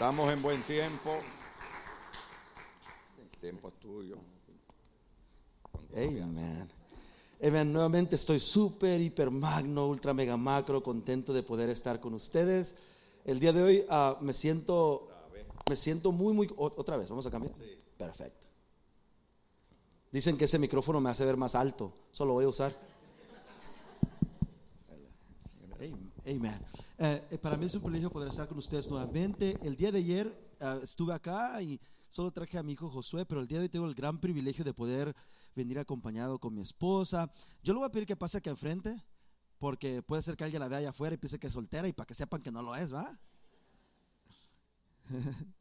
Estamos en buen tiempo. El tiempo es tuyo. Amen. Amen. Nuevamente estoy súper, hiper, magno, ultra, mega, macro, contento de poder estar con ustedes. El día de hoy ah, me siento, me siento muy, muy, otra vez, vamos a cambiar. Perfecto. Dicen que ese micrófono me hace ver más alto, solo voy a usar. Am- Amen. Eh, eh, para mí es un privilegio poder estar con ustedes nuevamente. El día de ayer ah, estuve acá y solo traje a mi hijo Josué, pero el día de hoy tengo el gran privilegio de poder venir acompañado con mi esposa. Yo le voy a pedir que pase aquí enfrente, porque puede ser que alguien la vea allá afuera y piense que es soltera y para que sepan que no lo es, ¿va?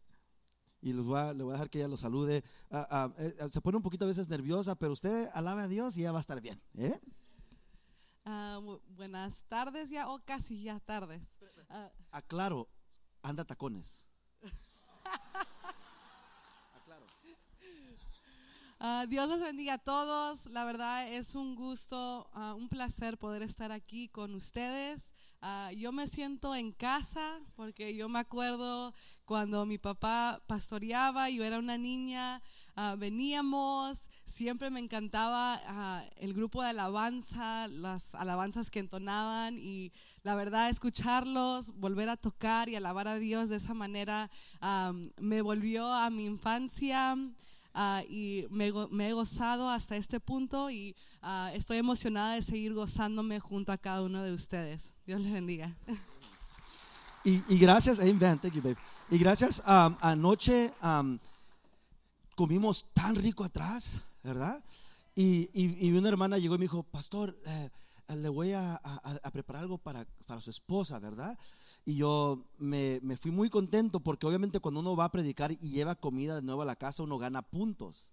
y los voy a, le voy a dejar que ella lo salude. Eh, eh, se pone un poquito a veces nerviosa, pero usted alabe a Dios y ya va a estar bien. ¿eh? Ah, bu- buenas tardes ya, o casi ya tardes. Ah, Aclaro, anda tacones. Aclaro. ah, Dios los bendiga a todos. La verdad es un gusto, un placer poder estar aquí con ustedes. Yo me siento en casa porque yo me acuerdo cuando mi papá pastoreaba, yo era una niña, veníamos, siempre me encantaba ah, el grupo de alabanza, las alabanzas que entonaban y la verdad escucharlos, volver a tocar y alabar a Dios de esa manera am, me volvió a mi infancia. ah, y me, me he gozado hasta este punto y ah, estoy emocionada de seguir gozándome junto a cada uno de ustedes. Dios les bendiga. Y, gracias, amen, thank you, babe. Y gracias, um, anoche um, comimos tan rico atrás, ¿verdad? Y, y- y una hermana llegó y me dijo, pastor, eh, le voy a, a- a preparar algo para, para su esposa, ¿verdad? Y yo me, me fui muy contento porque obviamente cuando uno va a predicar y lleva comida de nuevo a la casa, uno gana puntos.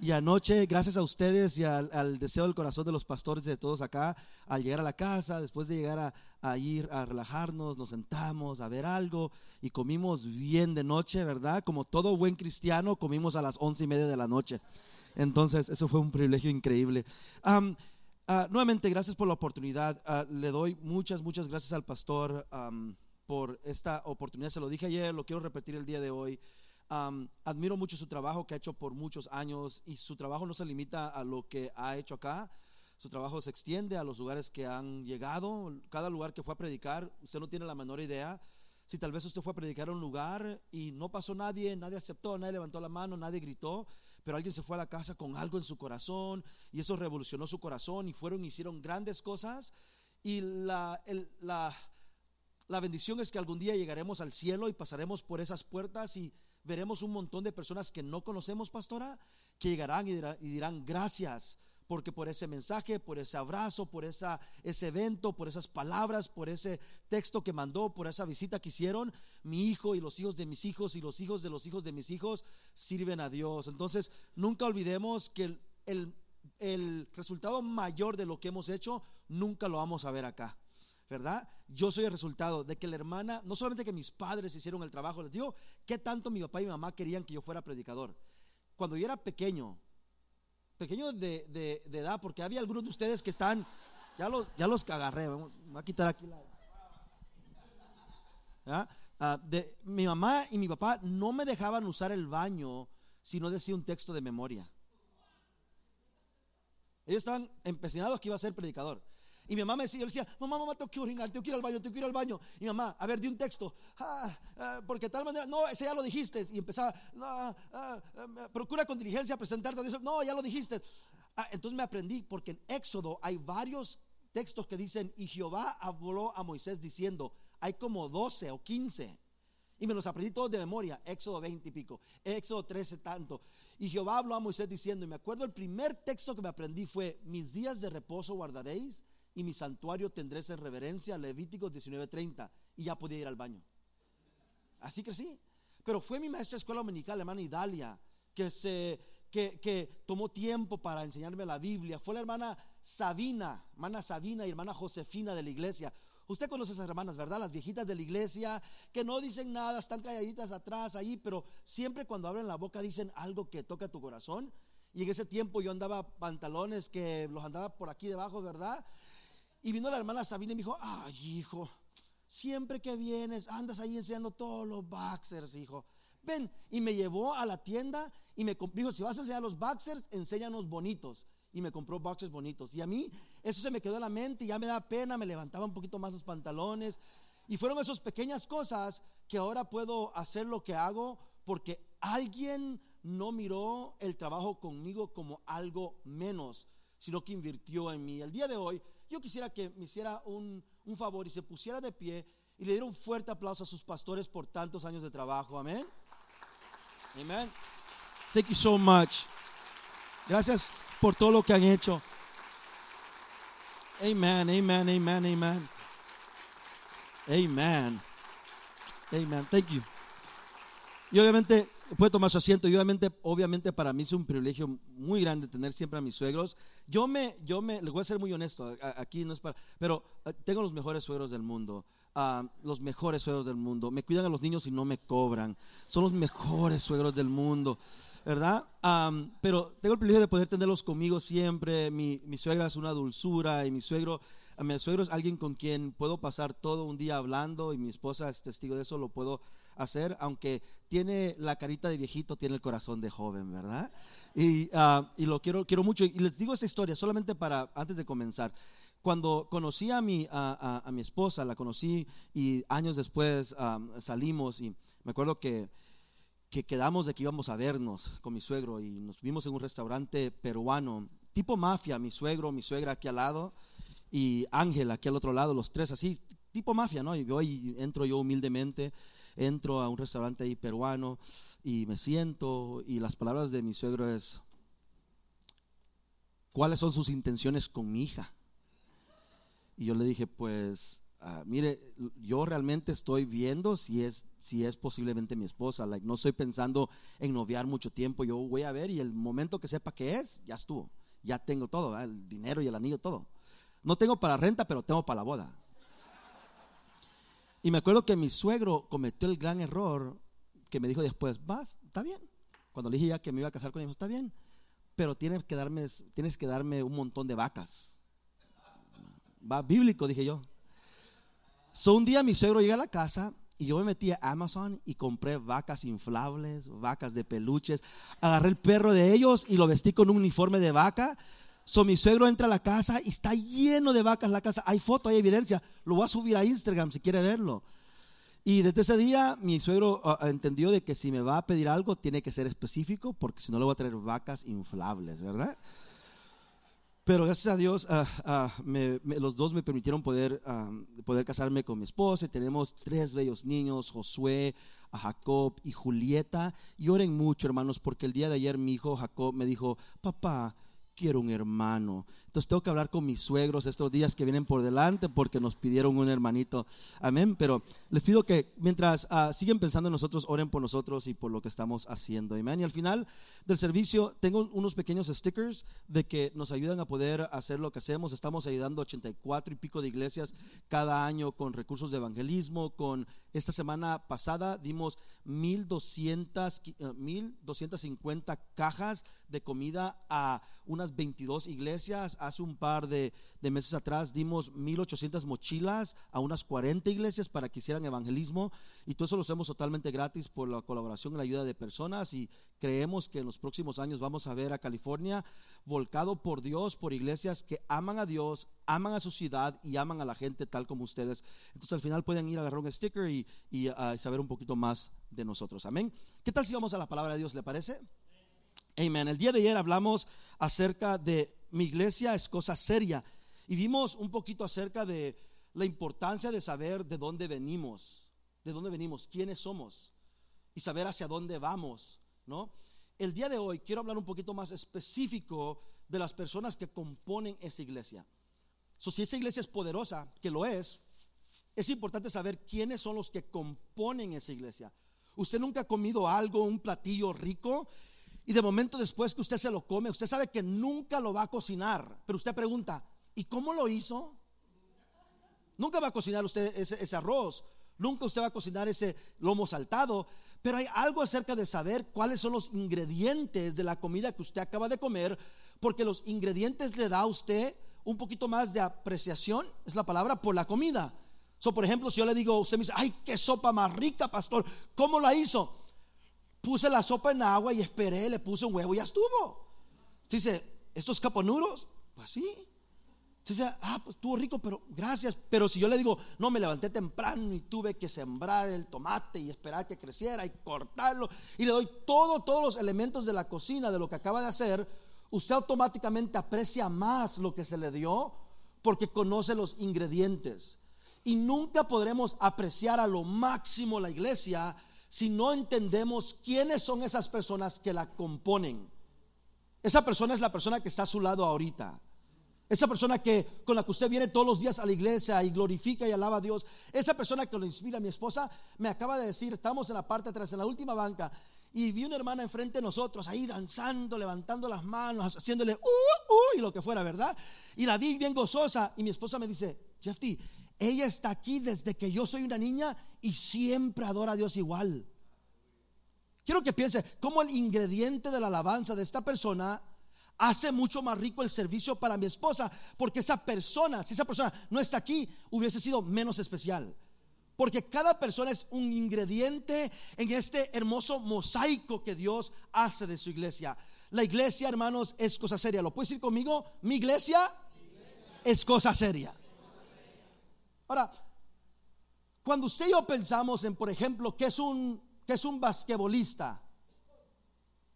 Y anoche, gracias a ustedes y al, al deseo del corazón de los pastores de todos acá, al llegar a la casa, después de llegar a, a ir a relajarnos, nos sentamos a ver algo y comimos bien de noche, ¿verdad? Como todo buen cristiano, comimos a las once y media de la noche. Entonces, eso fue un privilegio increíble. Ah, nuevamente, gracias por la oportunidad. Ah, le doy muchas, muchas gracias al pastor por esta oportunidad. Se lo dije ayer, lo quiero repetir el día de hoy. Admiro mucho su trabajo que ha hecho por muchos años y su trabajo no se limita a lo que ha hecho acá. Su trabajo se extiende a los lugares que han llegado. Cada lugar que fue a predicar, usted no tiene la menor idea. Si tal vez usted fue a predicar a un lugar y no pasó nadie, nadie aceptó, nadie levantó la mano, nadie gritó, pero alguien se fue a la casa con algo en su corazón y eso revolucionó su corazón y fueron, hicieron grandes cosas. Y la, la, la bendición es que algún día llegaremos al cielo y pasaremos por esas puertas y veremos un montón de personas que no conocemos, pastora, que llegarán y y dirán gracias porque por ese mensaje, por ese abrazo, por esa, ese evento, por esas palabras, por ese texto que mandó, por esa visita que hicieron, mi hijo y los hijos de mis hijos y los hijos de los hijos de mis hijos sirven a Dios. Entonces, nunca olvidemos que el, el, el resultado mayor de lo que hemos hecho, nunca lo vamos a ver acá. ¿verdad? Yo soy el resultado de que la hermana, no solamente que mis padres hicieron el trabajo, les digo, qué tanto mi papá y mi mamá querían que yo fuera predicador. Cuando yo era pequeño, pequeño de, de- edad, porque había algunos de ustedes que están, ya los, ya los agarré, vamos, voy a quitar aquí la... Ah, de, mi mamá y mi papá no me dejaban usar el baño si no decía un texto de memoria. Ellos estaban empecinados que iba a ser predicador. Y mi mamá me decía, yo decía, mamá, mamá, tengo que orinar, tengo que ir al baño, tengo que ir al baño. Y mamá, a ver, di un texto. Ah, ah, tal manera, no, ese ya lo dijiste. Y empezaba, ah, ah, procura con diligencia presentarte. No, ya lo dijiste. Ah, entonces me aprendí, porque en Éxodo hay varios textos que dicen, y Jehová habló a Moisés diciendo, hay como 12 o 15. Y me los aprendí todos de memoria, Éxodo 20 y pico, Éxodo 13 tanto. Y Jehová habló a Moisés diciendo, y me acuerdo el primer texto que me aprendí fue, mis días de reposo guardaréis y mi santuario tendréis en reverencia, Levíticos 19:30. Y ya podía ir al baño. Así que sí. Pero fue mi maestra de escuela dominical, hermana Idalia, que, se, que, que tomó tiempo para enseñarme la Biblia. Fue la hermana Sabina, hermana Sabina y hermana Josefina de la iglesia. Usted conoce esas hermanas, ¿verdad? Las viejitas de la iglesia que no dicen nada, están calladitas atrás ahí, pero siempre cuando abren la boca dicen algo que toca tu corazón. Y en ese tiempo yo andaba pantalones que los andaba por aquí debajo, ¿verdad? Y vino la hermana Sabina y me dijo, ay hijo, siempre que vienes andas ahí enseñando todos los boxers, hijo. Ven, y me llevó a la tienda y me dijo, si vas a enseñar los boxers, enséñanos bonitos. Y me compró boxers bonitos. Y a mí eso se me quedó en la mente y ya me da pena, me levantaba un poquito más los pantalones. Y fueron esas pequeñas cosas que ahora puedo hacer lo que hago porque alguien no miró el trabajo conmigo como algo menos, sino que invirtió en mí. El día de hoy yo quisiera que me hiciera un, un favor y se pusiera de pie y le diera un fuerte aplauso a sus pastores por tantos años de trabajo. Amén. Amén. Thank you so much. Gracias por todo lo que han hecho. Amen, amen, amen, amen. Amen. Amen. Thank you. Y obviamente puede tomar su asiento y obviamente, obviamente para mí es un privilegio muy grande tener siempre a mis suegros. Yo me, yo me, les voy a ser muy honesto, aquí no es para, pero eh, tengo los mejores suegros del mundo. Ah, los mejores suegros del mundo. Me cuidan a los niños y no me cobran. Son los mejores suegros del mundo, ¿verdad? pero tengo el privilegio de poder tenerlos conmigo siempre. Mi, mi suegra es una dulzura y mi suegro, mi suegro es alguien con quien puedo pasar todo un día hablando y mi esposa es testigo de eso, lo puedo hacer, aunque tiene la carita de viejito, tiene el corazón de joven, ¿verdad? Y, ah, y lo quiero, quiero mucho. Y les digo esta historia solamente para, antes de comenzar. Cuando conocí a mi, a, mi esposa, la conocí y años después salimos y me acuerdo que, que quedamos de que íbamos a vernos con mi suegro y nos vimos en un restaurante peruano, tipo mafia, mi suegro, mi suegra aquí al lado y Ángel aquí al otro lado, los tres así, tipo mafia, ¿no? Y hoy entro yo humildemente, entro a un restaurante ahí peruano y me siento y las palabras de mi suegro es, ¿cuáles son sus intenciones con mi hija? Y yo le dije, pues, ah, mire, yo realmente estoy viendo si es, si es posiblemente mi esposa. Like, no estoy pensando en noviar mucho tiempo. Yo voy a ver y el momento que sepa que es, ya estuvo. Ya tengo todo, el dinero y el anillo, todo. No tengo para renta, pero tengo para la boda. Y me acuerdo que mi suegro cometió el gran error que me dijo después, vas, está bien. Cuando le dije ya que me iba a casar con él, está bien, pero tienes que darme, tienes que darme un montón de vacas va bíblico, dije yo. So, un día mi suegro llega a la casa y yo me metí a Amazon y compré vacas inflables, vacas de peluches. Agarré el perro de ellos y lo vestí con un uniforme de vaca. So, mi suegro entra a la casa y está lleno de vacas la casa. Hay foto, hay evidencia. Lo voy a subir a Instagram si quiere verlo. Y desde ese día mi suegro ah, entendió de que si me va a pedir algo tiene que ser específico porque si no le voy a traer vacas inflables, ¿verdad? Pero gracias a Dios, ah, ah, los dos me permitieron poder, poder casarme con mi esposa. tenemos tres bellos niños, Josué, Jacob y Julieta. Y oren mucho, hermanos, porque el día de ayer mi hijo Jacob me dijo, papá, quiero un hermano. Entonces tengo que hablar con mis suegros estos días que vienen por delante porque nos pidieron un hermanito. Amén. Pero les pido que mientras uh, siguen pensando en nosotros, oren por nosotros y por lo que estamos haciendo. Amén. Y al final del servicio tengo unos pequeños stickers de que nos ayudan a poder hacer lo que hacemos. Estamos ayudando a 84 y pico de iglesias cada año con recursos de evangelismo. Con esta semana pasada dimos 1200, 1250 eh, cajas de comida a unas 22 iglesias hace un par de, meses atrás dimos 1.800 mochilas a unas 40 iglesias para que hicieran evangelismo y todo eso lo hacemos totalmente gratis por la colaboración y la ayuda de personas y creemos que en los próximos años vamos a ver a California volcado por Dios, por iglesias que aman a Dios, aman a su ciudad y aman a la gente tal como ustedes. Entonces al final pueden ir a agarrar un sticker y, ah, saber un poquito más de nosotros. Amén. ¿Qué tal si vamos a la palabra de Dios? ¿Le parece? Amén. El día de ayer hablamos acerca de mi iglesia es cosa seria y vimos un poquito acerca de la importancia de saber de dónde venimos, de dónde venimos, quiénes somos y saber hacia dónde vamos, ¿no? El día de hoy quiero hablar un poquito más específico de las personas que componen esa iglesia. si esa iglesia es poderosa, que lo es, es importante saber quiénes son los que componen esa iglesia. Usted nunca ha comido algo, un platillo rico y de momento después que usted se lo come, usted sabe que nunca lo va a cocinar. Pero usted pregunta, ¿y cómo lo hizo? Nunca va a cocinar usted ese, arroz. Nunca usted va a cocinar ese lomo saltado. Pero hay algo acerca de saber cuáles son los ingredientes de la comida que usted acaba de comer. Porque los ingredientes le da a usted un poquito más de apreciación, es la palabra, por la comida. So, por ejemplo, si yo le digo, usted me dice, ay, qué sopa más rica, pastor, ¿cómo la hizo? Puse la sopa en agua y esperé, le puse un huevo y ya estuvo. Dice, ¿estos caponuros? Pues sí. Dice, ah, pues estuvo rico, pero gracias. Pero si yo le digo, no, me levanté temprano y tuve que sembrar el tomate y esperar que creciera y cortarlo, y le doy todo, todos los elementos de la cocina, de lo que acaba de hacer, usted automáticamente aprecia más lo que se le dio porque conoce los ingredientes. Y nunca podremos apreciar a lo máximo la iglesia si no entendemos quiénes son esas personas que la componen. Esa persona es la persona que está a su lado ahorita. Esa persona que con la que usted viene todos los días a la iglesia y glorifica y alaba a Dios. Esa persona que lo inspira. Mi esposa me acaba de decir, estamos en la parte atrás, en la última banca, y vi una hermana enfrente de nosotros ahí danzando, levantando las manos, haciéndole uh, uh, y lo que fuera, ¿verdad? Y la vi bien gozosa y mi esposa me dice, Jeffy, ella está aquí desde que yo soy una niña y siempre adora a Dios igual. Quiero que piense cómo el ingrediente de la alabanza de esta persona hace mucho más rico el servicio para mi esposa, porque esa persona, si esa persona no está aquí, hubiese sido menos especial. Porque cada persona es un ingrediente en este hermoso mosaico que Dios hace de su iglesia. La iglesia, hermanos, es cosa seria. ¿Lo puedes decir conmigo? Mi iglesia, es cosa seria. Ahora, cuando usted y yo pensamos en, por ejemplo, que es un, que es un basquetbolista,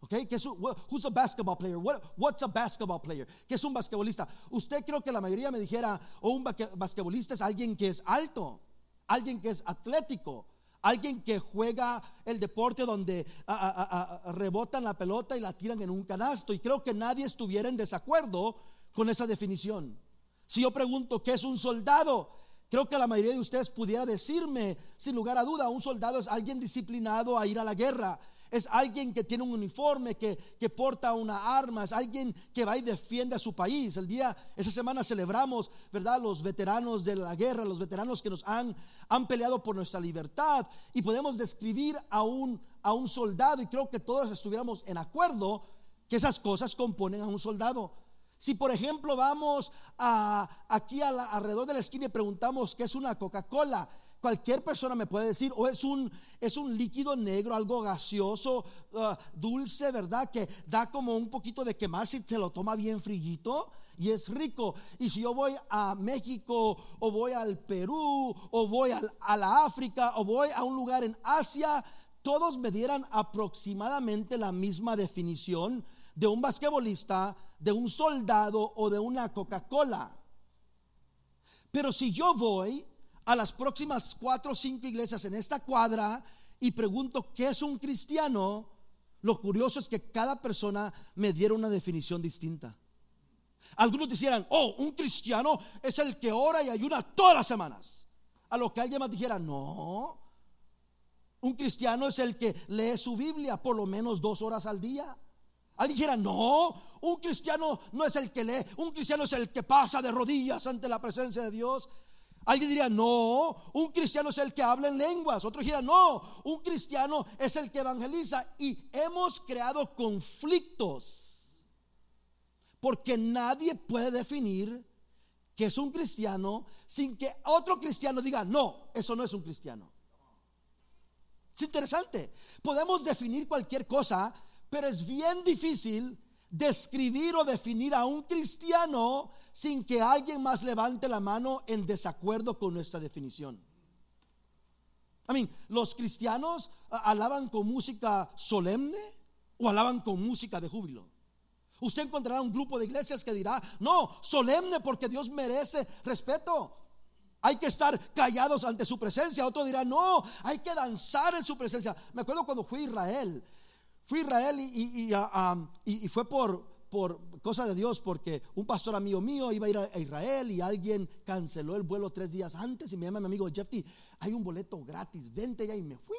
¿ok? ¿Qué es un, who's a basketball player? what's a basketball player? ¿Qué es un basquetbolista? Usted creo que la mayoría me dijera, o un basquetbolista es alguien que es alto, alguien que es atlético, alguien que juega el deporte donde rebotan la pelota y la tiran en un canasto. Y creo que nadie estuviera en desacuerdo con esa definición. Si yo pregunto, ¿qué es un soldado? Creo que la mayoría de ustedes pudiera decirme, sin lugar a duda, un soldado es alguien disciplinado a ir a la guerra. Es alguien que tiene un uniforme, que, porta una arma, es alguien que va y defiende a su país. El día, esa semana celebramos, ¿verdad? Los veteranos de la guerra, los veteranos que nos han, han peleado por nuestra libertad. Y podemos describir a un, a un soldado, y creo que todos estuviéramos en acuerdo que esas cosas componen a un soldado. Si por ejemplo vamos a, aquí alrededor de la esquina y preguntamos qué es una Coca-Cola, cualquier persona me puede decir, o es un, es un líquido negro, algo gaseoso, uh, dulce, ¿verdad? Que da como un poquito de quemar si se lo toma bien frillito y es rico. Y si yo voy a México, o voy al Perú, o voy a la África, o voy a un lugar en Asia, todos me dieran aproximadamente la misma definición de un basquetbolista, de un soldado o de una Coca-Cola. Pero si yo voy a las próximas cuatro o cinco iglesias en esta cuadra y pregunto qué es un cristiano, lo curioso es que cada persona me diera una definición distinta. Algunos dijeran, oh, un cristiano es el que ora y ayuna todas las semanas. A lo que alguien más dijera, no, un cristiano es el que lee su Biblia por lo menos dos horas al día. Alguien dijera, no, un cristiano no es el que lee, un cristiano es el que pasa de rodillas ante la presencia de Dios. Alguien diría, no, un cristiano es el que habla en lenguas. Otro diría, no, un cristiano es el que evangeliza. Y hemos creado conflictos. Porque nadie puede definir que es un cristiano sin que otro cristiano diga, no, eso no es un cristiano. Es interesante. Podemos definir cualquier cosa pero es bien difícil describir o definir a un cristiano sin que alguien más levante la mano en desacuerdo con nuestra definición. I mean, los cristianos alaban con música solemne o alaban con música de júbilo. Usted encontrará un grupo de iglesias que dirá, no, solemne porque Dios merece respeto. Hay que estar callados ante su presencia. Otro dirá, no, hay que danzar en su presencia. Me acuerdo cuando fui a Israel, Fui a Israel y, fue por, por cosa de Dios, porque un pastor amigo mío iba a ir a Israel y alguien canceló el vuelo tres días antes y me llama mi amigo Jeffy, hay un boleto gratis, vente ya y me fui.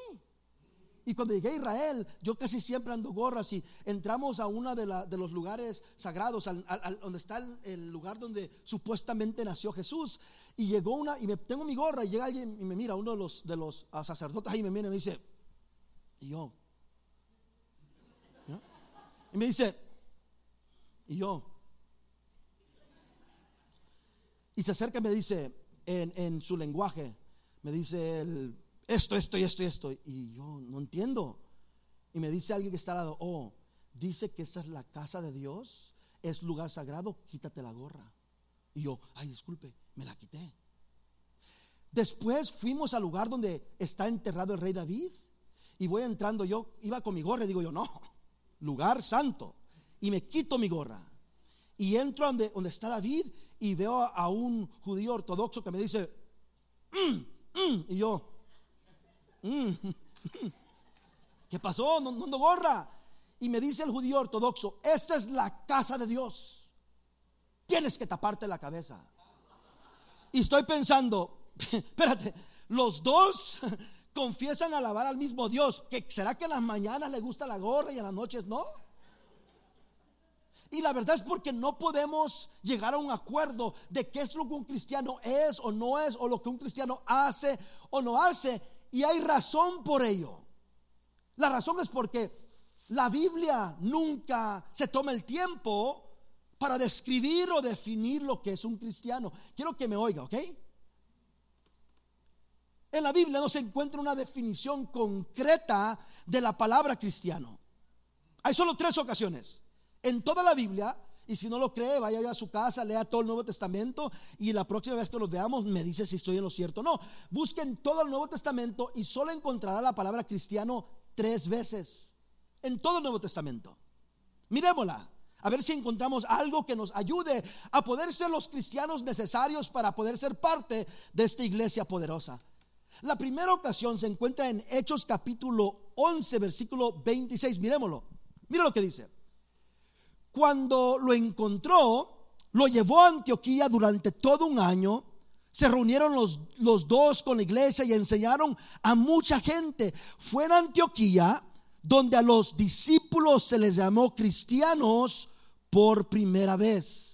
Y cuando llegué a Israel, yo casi siempre ando gorras y entramos a uno de, los lugares sagrados, donde está el, lugar donde supuestamente nació Jesús. Y llegó una, y me tengo mi gorra y llega alguien y me mira, uno de los, de los ah, sacerdotes ahí me mira y me dice, y yo, y me dice, y yo. Y se acerca y me dice en, su lenguaje, me dice esto, esto y esto y esto. Y yo no entiendo. Y me dice alguien que está al lado, oh, dice que esta es la casa de Dios, es lugar sagrado, quítate la gorra. Y yo, ay, disculpe, me la quité. Después fuimos al lugar donde está enterrado el rey David. Y voy entrando, yo iba con mi gorra y digo yo, no, lugar santo. Y me quito mi gorra. Y entro donde, donde está David y veo a, un judío ortodoxo que me dice, mm, mm", y yo, mm, ¿qué pasó? No, no, gorra. Y me dice el judío ortodoxo, esta es la casa de Dios. Tienes que taparte la cabeza. Y estoy pensando, espérate, los dos confiesan alabar al mismo Dios. ¿Que ¿Será que en las mañanas le gusta la gorra y en las noches no? Y la verdad es porque no podemos llegar a un acuerdo de qué es lo que un cristiano es o no es, o lo que un cristiano hace o no hace. Y hay razón por ello. La razón es porque la Biblia nunca se toma el tiempo para describir o definir lo que es un cristiano. Quiero que me oiga, ¿ok? En la Biblia no se encuentra una definición concreta de la palabra cristiano. Hay solo tres ocasiones en toda la Biblia. Y si no lo cree, vaya a su casa, lea todo el Nuevo Testamento y la próxima vez que los veamos me dice si estoy en lo cierto o no. Busquen todo el Nuevo Testamento y solo encontrará la palabra cristiano tres veces. En todo el Nuevo Testamento. Miremosla. A ver si encontramos algo que nos ayude a poder ser los cristianos necesarios para poder ser parte de esta iglesia poderosa. La primera ocasión se encuentra en Hechos capítulo 11, versículo 26. Miremoslo. Mira lo que dice. Cuando lo encontró, lo llevó a Antioquía durante todo un año. Se reunieron los, los dos con la iglesia y enseñaron a mucha gente. Fue en Antioquía donde a los discípulos se les llamó cristianos por primera vez.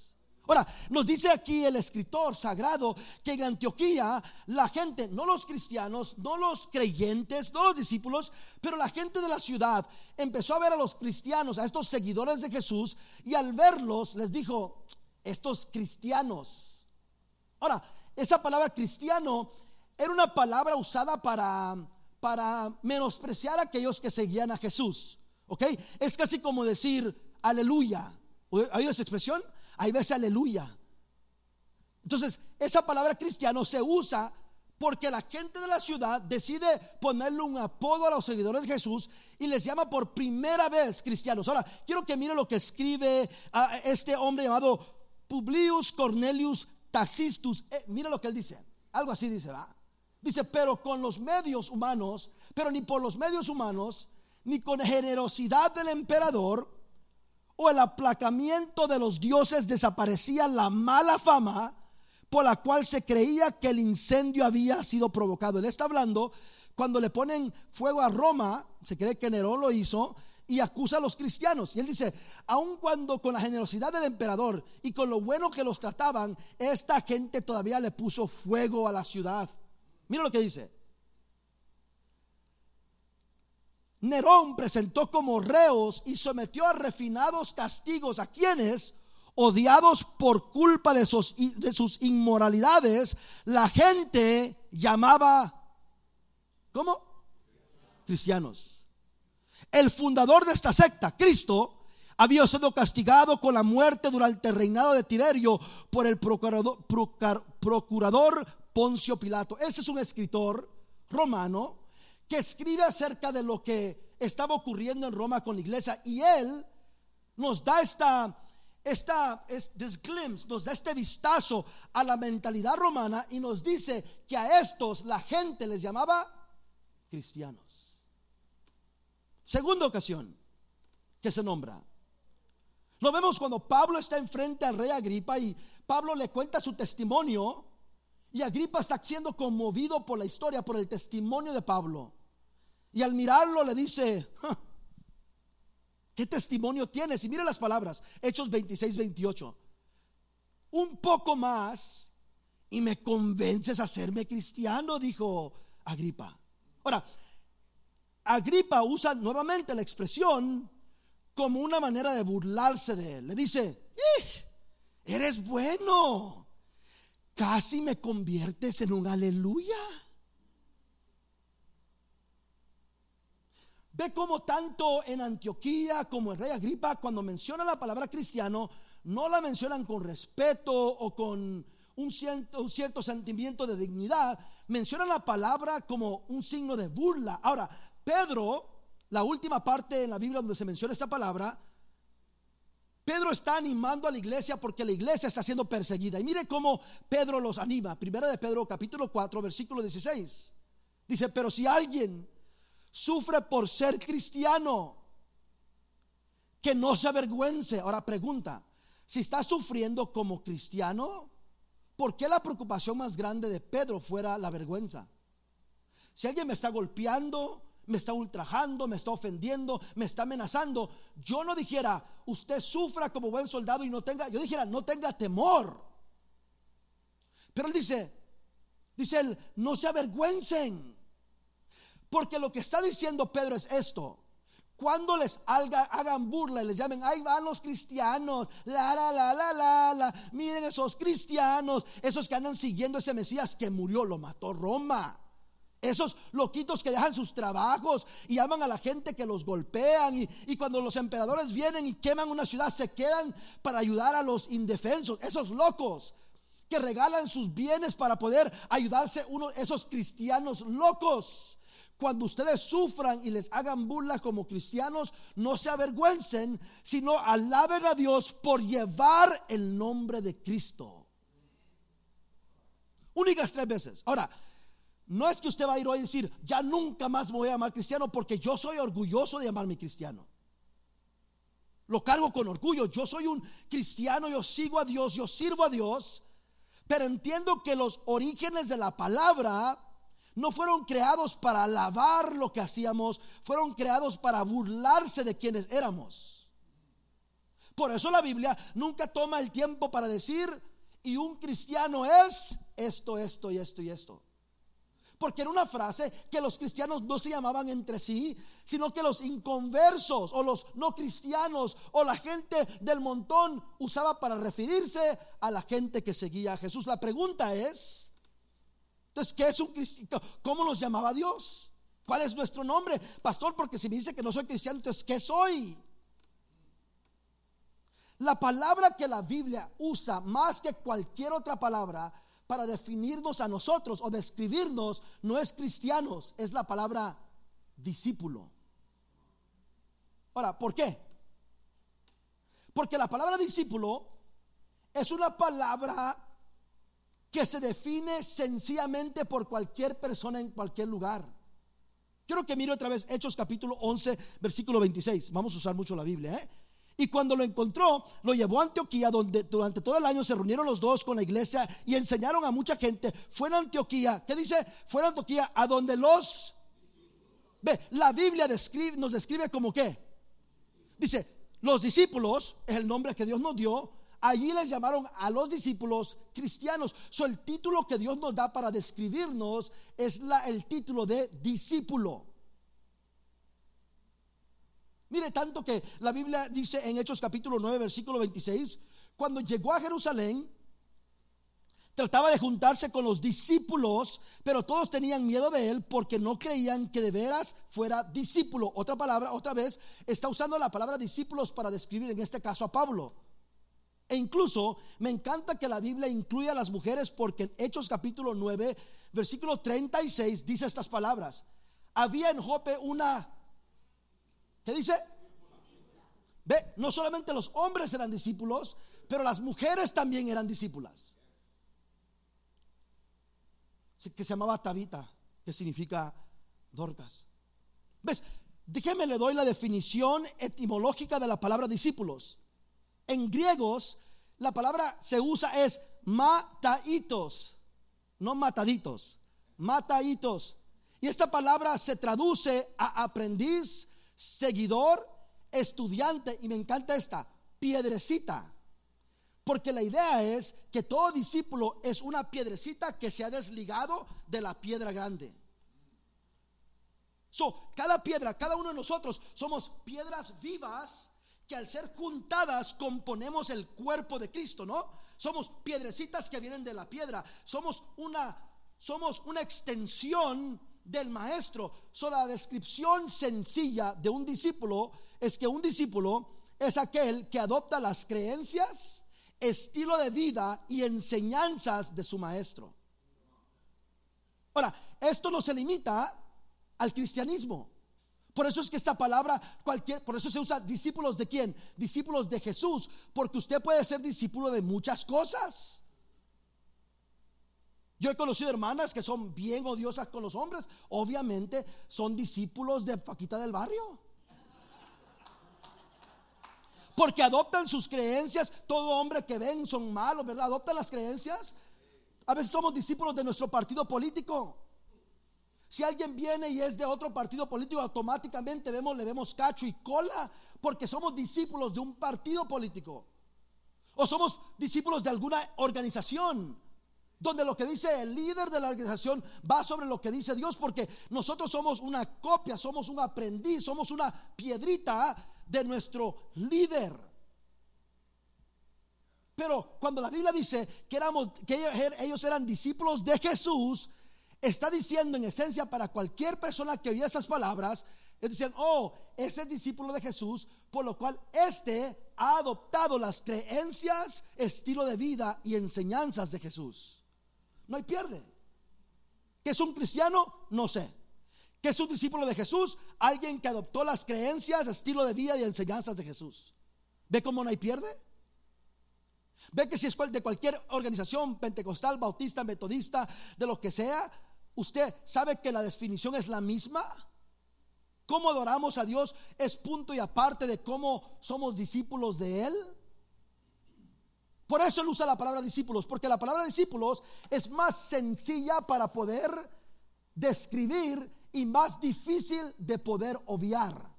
Ahora, nos dice aquí el escritor sagrado que en Antioquía la gente, no los cristianos, no los creyentes, no los discípulos, pero la gente de la ciudad empezó a ver a los cristianos, a estos seguidores de Jesús, y al verlos les dijo, estos cristianos. Ahora, esa palabra cristiano era una palabra usada para, para menospreciar a aquellos que seguían a Jesús. ¿Ok? Es casi como decir aleluya. ¿Hay esa expresión? Ahí ves aleluya. Entonces, esa palabra cristiano se usa porque la gente de la ciudad decide ponerle un apodo a los seguidores de Jesús y les llama por primera vez cristianos. Ahora, quiero que mire lo que escribe a este hombre llamado Publius Cornelius Tacistus. Eh, mira lo que él dice. Algo así dice, ¿va? Dice, pero con los medios humanos, pero ni por los medios humanos, ni con generosidad del emperador, o el aplacamiento de los dioses desaparecía la mala fama por la cual se creía que el incendio había sido provocado. Él está hablando cuando le ponen fuego a Roma, se cree que Nerón lo hizo, y acusa a los cristianos. Y él dice, aun cuando con la generosidad del emperador y con lo bueno que los trataban, esta gente todavía le puso fuego a la ciudad. Mira lo que dice. Nerón presentó como reos y sometió a refinados castigos a quienes, odiados por culpa de sus, de sus inmoralidades, la gente llamaba, ¿cómo? Cristianos. El fundador de esta secta, Cristo, había sido castigado con la muerte durante el reinado de Tiberio por el procurador, procurador Poncio Pilato. Este es un escritor romano que escribe acerca de lo que estaba ocurriendo en Roma con la iglesia y él nos da esta esta glimpse, nos da este vistazo a la mentalidad romana y nos dice que a estos la gente les llamaba cristianos. Segunda ocasión que se nombra. Lo vemos cuando Pablo está enfrente al rey Agripa y Pablo le cuenta su testimonio y Agripa está siendo conmovido por la historia, por el testimonio de Pablo. Y al mirarlo le dice, ¿qué testimonio tienes? Y mire las palabras, Hechos 26, 28. Un poco más y me convences a hacerme cristiano, dijo Agripa. Ahora, Agripa usa nuevamente la expresión como una manera de burlarse de él. Le dice, eres bueno casi me conviertes en un aleluya. Ve cómo tanto en Antioquía como en Rey Agripa, cuando mencionan la palabra cristiano, no la mencionan con respeto o con un cierto, sentimiento de dignidad, mencionan la palabra como un signo de burla. Ahora, Pedro, la última parte en la Biblia donde se menciona esta palabra, Pedro está animando a la iglesia porque la iglesia está siendo perseguida. Y mire cómo Pedro los anima. Primera de Pedro capítulo 4, versículo 16. Dice, pero si alguien sufre por ser cristiano, que no se avergüence. Ahora pregunta, si está sufriendo como cristiano, ¿por qué la preocupación más grande de Pedro fuera la vergüenza? Si alguien me está golpeando, me está ultrajando, me está ofendiendo, me está amenazando, yo no dijera, usted sufra como buen soldado y no tenga, yo dijera, no tenga temor. Pero él dice, dice él, no se avergüencen. Porque lo que está diciendo Pedro es esto. Cuando les hagan burla y les llamen, ahí van los cristianos, la, la, la, la, la, la, miren esos cristianos, esos que andan siguiendo ese Mesías que murió, lo mató Roma. Esos loquitos que dejan sus trabajos y aman a la gente que los golpean. Y, cuando los emperadores vienen y queman una ciudad, se quedan para ayudar a los indefensos. Esos locos que regalan sus bienes para poder ayudarse uno, esos cristianos locos. Cuando ustedes sufran y les hagan burla como cristianos, no se avergüencen, sino alaben a Dios por llevar el nombre de Cristo. Únicas tres veces. Ahora, no es que usted va a ir hoy a decir, ya nunca más voy a llamar cristiano porque yo soy orgulloso de llamarme cristiano. Lo cargo con orgullo. Yo soy un cristiano, yo sigo a Dios, yo sirvo a Dios, pero entiendo que los orígenes de la palabra no fueron creados para alabar lo que hacíamos, fueron creados para burlarse de quienes éramos. Por eso la Biblia nunca toma el tiempo para decir, y un cristiano es esto, esto y esto y esto. Porque era una frase que los cristianos no se llamaban entre sí, sino que los inconversos o los no cristianos o la gente del montón usaba para referirse a la gente que seguía a Jesús. La pregunta es, entonces, ¿qué es un cristiano? ¿Cómo nos llamaba Dios? ¿Cuál es nuestro nombre? Pastor, porque si me dice que no soy cristiano, entonces, ¿qué soy? La palabra que la Biblia usa más que cualquier otra palabra para definirnos a nosotros o describirnos no es cristianos, es la palabra discípulo. Ahora, ¿por qué? Porque la palabra discípulo es una palabra que se define sencillamente por cualquier persona en cualquier lugar. Quiero que mire otra vez Hechos capítulo 11, versículo 26. Vamos a usar mucho la Biblia, ¿eh? Y cuando lo encontró, lo llevó a Antioquía, donde durante todo el año se reunieron los dos con la iglesia y enseñaron a mucha gente. Fue a Antioquía, ¿qué dice? Fue a Antioquía, a donde los... Ve, la Biblia describe, nos describe como qué. Dice, los discípulos, es el nombre que Dios nos dio, Allí les llamaron a los discípulos cristianos. So, el título que Dios nos da para describirnos es la, el título de discípulo. Mire tanto que la Biblia dice en Hechos capítulo 9, versículo 26, cuando llegó a Jerusalén, trataba de juntarse con los discípulos, pero todos tenían miedo de él porque no creían que de veras fuera discípulo. Otra palabra, otra vez, está usando la palabra discípulos para describir en este caso a Pablo. E incluso me encanta que la Biblia incluya a las mujeres porque en Hechos capítulo 9, versículo 36 dice estas palabras. Había en Jope una, ¿qué dice? Ve, no solamente los hombres eran discípulos, pero las mujeres también eran discípulas. Que se llamaba Tabita, que significa Dorcas. ¿Ves? Déjeme le doy la definición etimológica de la palabra discípulos. En griegos, la palabra se usa es mataitos, no mataditos, mataitos. Y esta palabra se traduce a aprendiz, seguidor, estudiante, y me encanta esta, piedrecita. Porque la idea es que todo discípulo es una piedrecita que se ha desligado de la piedra grande. So, cada piedra, cada uno de nosotros somos piedras vivas que al ser juntadas componemos el cuerpo de Cristo, ¿no? Somos piedrecitas que vienen de la piedra, somos una somos una extensión del maestro. So, la descripción sencilla de un discípulo es que un discípulo es aquel que adopta las creencias, estilo de vida y enseñanzas de su maestro. Ahora, esto no se limita al cristianismo. Por eso es que esta palabra, cualquier, por eso se usa discípulos de quién? Discípulos de Jesús, porque usted puede ser discípulo de muchas cosas. Yo he conocido hermanas que son bien odiosas con los hombres, obviamente son discípulos de Paquita del barrio. Porque adoptan sus creencias, todo hombre que ven son malos, ¿verdad? Adoptan las creencias. A veces somos discípulos de nuestro partido político. Si alguien viene y es de otro partido político, automáticamente vemos, le vemos cacho y cola, porque somos discípulos de un partido político. O somos discípulos de alguna organización, donde lo que dice el líder de la organización va sobre lo que dice Dios, porque nosotros somos una copia, somos un aprendiz, somos una piedrita de nuestro líder. Pero cuando la Biblia dice que, éramos, que ellos eran discípulos de Jesús, está diciendo en esencia para cualquier persona que oye esas palabras, es decir, oh, ese es discípulo de Jesús, por lo cual éste ha adoptado las creencias, estilo de vida y enseñanzas de Jesús. No hay pierde. ¿Que es un cristiano? No sé. ¿Que es un discípulo de Jesús? Alguien que adoptó las creencias, estilo de vida y enseñanzas de Jesús. ¿Ve cómo no hay pierde? ¿Ve que si es de cualquier organización pentecostal, bautista, metodista, de lo que sea, usted sabe que la definición es la misma? ¿Cómo adoramos a Dios es punto y aparte de cómo somos discípulos de Él? Por eso él usa la palabra discípulos, porque la palabra discípulos es más sencilla para poder describir y más difícil de poder obviar.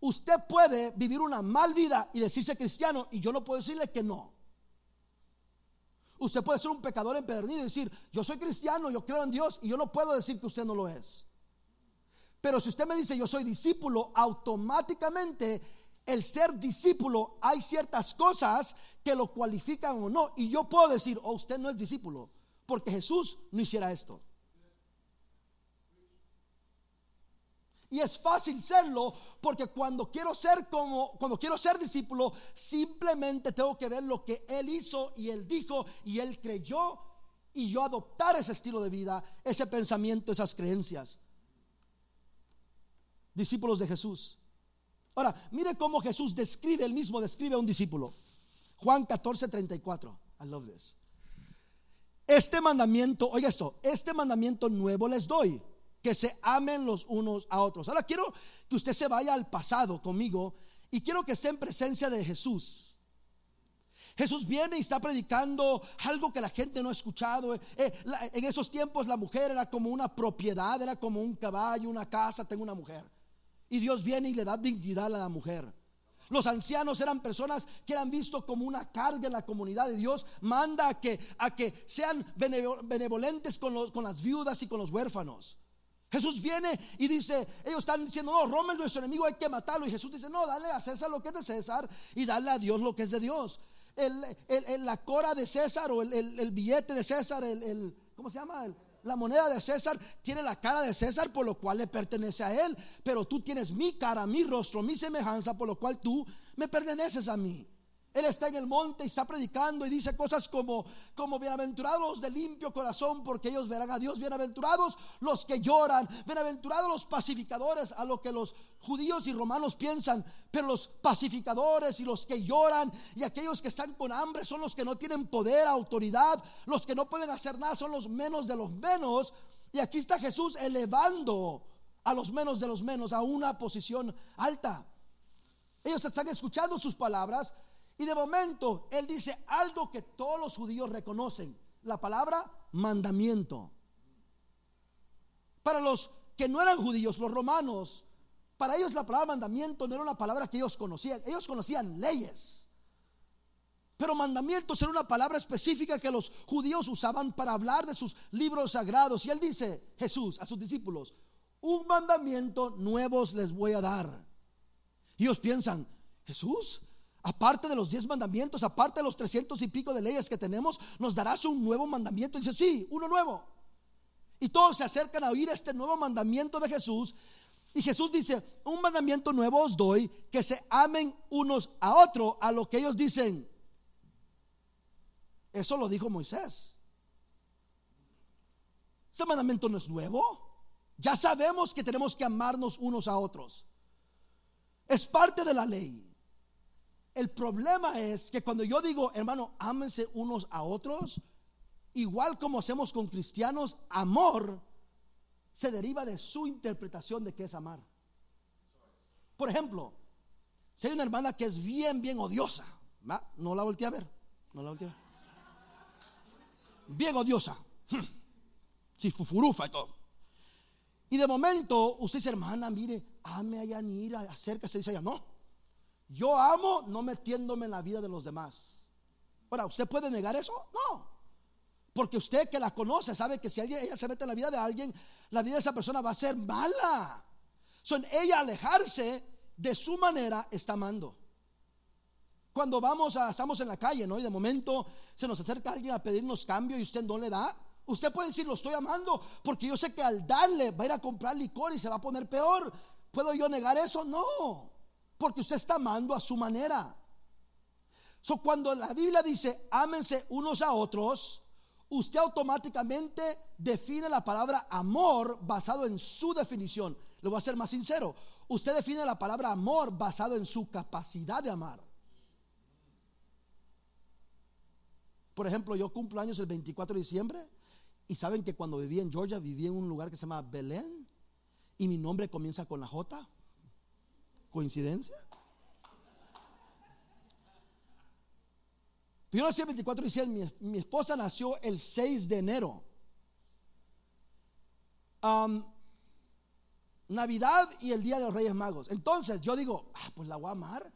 Usted puede vivir una mal vida y decirse cristiano y yo no puedo decirle que no. Usted puede ser un pecador empedernido y decir, yo soy cristiano, yo creo en Dios y yo no puedo decir que usted no lo es. Pero si usted me dice yo soy discípulo, automáticamente el ser discípulo hay ciertas cosas que lo cualifican o no. Y yo puedo decir, oh, usted no es discípulo, porque Jesús no hiciera esto. Y es fácil serlo porque cuando quiero ser como cuando quiero ser discípulo, simplemente tengo que ver lo que él hizo y él dijo y él creyó y yo adoptar ese estilo de vida, ese pensamiento, esas creencias. Discípulos de Jesús. Ahora, mire cómo Jesús describe, él mismo describe a un discípulo. Juan 14, 34. I love this. Este mandamiento, oiga esto, este mandamiento nuevo les doy que se amen los unos a otros. Ahora quiero que usted se vaya al pasado conmigo y quiero que esté en presencia de Jesús. Jesús viene y está predicando algo que la gente no ha escuchado. Eh, eh, en esos tiempos la mujer era como una propiedad, era como un caballo, una casa, tengo una mujer. Y Dios viene y le da dignidad a la mujer. Los ancianos eran personas que eran vistos como una carga en la comunidad de Dios. Manda a que, a que sean benevolentes con, con las viudas y con los huérfanos. Jesús viene y dice, ellos están diciendo, no, Roma es nuestro enemigo, hay que matarlo. Y Jesús dice, no, dale a César lo que es de César y dale a Dios lo que es de Dios. El, la cora de César o el, billete de César, el, ¿cómo se llama? La moneda de César tiene la cara de César, por lo cual le pertenece a él. Pero tú tienes mi cara, mi rostro, mi semejanza, por lo cual tú me perteneces a mí. Él está en el monte y está predicando y dice cosas como, como bienaventurados de limpio corazón porque ellos verán a Dios, bienaventurados los que lloran, bienaventurados los pacificadores a lo que los judíos y romanos piensan, pero los pacificadores y los que lloran y aquellos que están con hambre son los que no tienen poder, autoridad, los que no pueden hacer nada son los menos de los menos. Y aquí está Jesús elevando a los menos de los menos a una posición alta. Ellos están escuchando sus palabras y de momento Él dice algo que todos los judíos reconocen, la palabra mandamiento. Para los que no eran judíos, los romanos, para ellos la palabra mandamiento no era una palabra que ellos conocían, ellos conocían leyes. Pero mandamientos era una palabra específica que los judíos usaban para hablar de sus libros sagrados. Y él dice, Jesús, a sus discípulos, un mandamiento nuevos les voy a dar. Y ellos piensan, Jesús, Aparte de los diez mandamientos, aparte de los trescientos y pico de leyes que tenemos, nos darás un nuevo mandamiento. Y dice, sí, uno nuevo. Y todos se acercan a oír este nuevo mandamiento de Jesús. Y Jesús dice, un mandamiento nuevo os doy, que se amen unos a otros, a lo que ellos dicen. Eso lo dijo Moisés. Ese mandamiento no es nuevo. Ya sabemos que tenemos que amarnos unos a otros. Es parte de la ley. El problema es que cuando yo digo, hermano, ámense unos a otros, igual como hacemos con cristianos, amor se deriva de su interpretación de qué es amar. Por ejemplo, si hay una hermana que es bien, bien odiosa, no la volteé a ver, no la volteé a ver. Bien odiosa, si fufurufa y todo. Y de momento usted dice, hermana, mire, ame a Yanira, acérquese, dice ella, no. Yo amo no metiéndome en la vida de los demás. Ahora, ¿usted puede negar eso? No. Porque usted que la conoce sabe que si ella se mete en la vida de alguien, la vida de esa persona va a ser mala. Son ella alejarse de su manera está amando. Cuando vamos a, estamos en la calle, ¿no? Y de momento se nos acerca alguien a pedirnos cambio y usted no le da. Usted puede decir, lo estoy amando, porque yo sé que al darle va a ir a comprar licor y se va a poner peor. ¿Puedo yo negar eso? No, porque usted está amando a su manera. So, cuando la Biblia dice, ámense unos a otros, usted automáticamente define la palabra amor basado en su definición. Le voy a ser más sincero. Usted define la palabra amor basado en su capacidad de amar. Por ejemplo, yo cumplo años el 24 de diciembre y saben que cuando viví en Georgia, viví en un lugar que se llama Belén y mi nombre comienza con la J. ¿Coincidencia? Yo nací el 24 de diciembre, mi, esposa nació el 6 de enero. Navidad y el Día de los Reyes Magos. Entonces yo digo, ah, pues la voy a amar.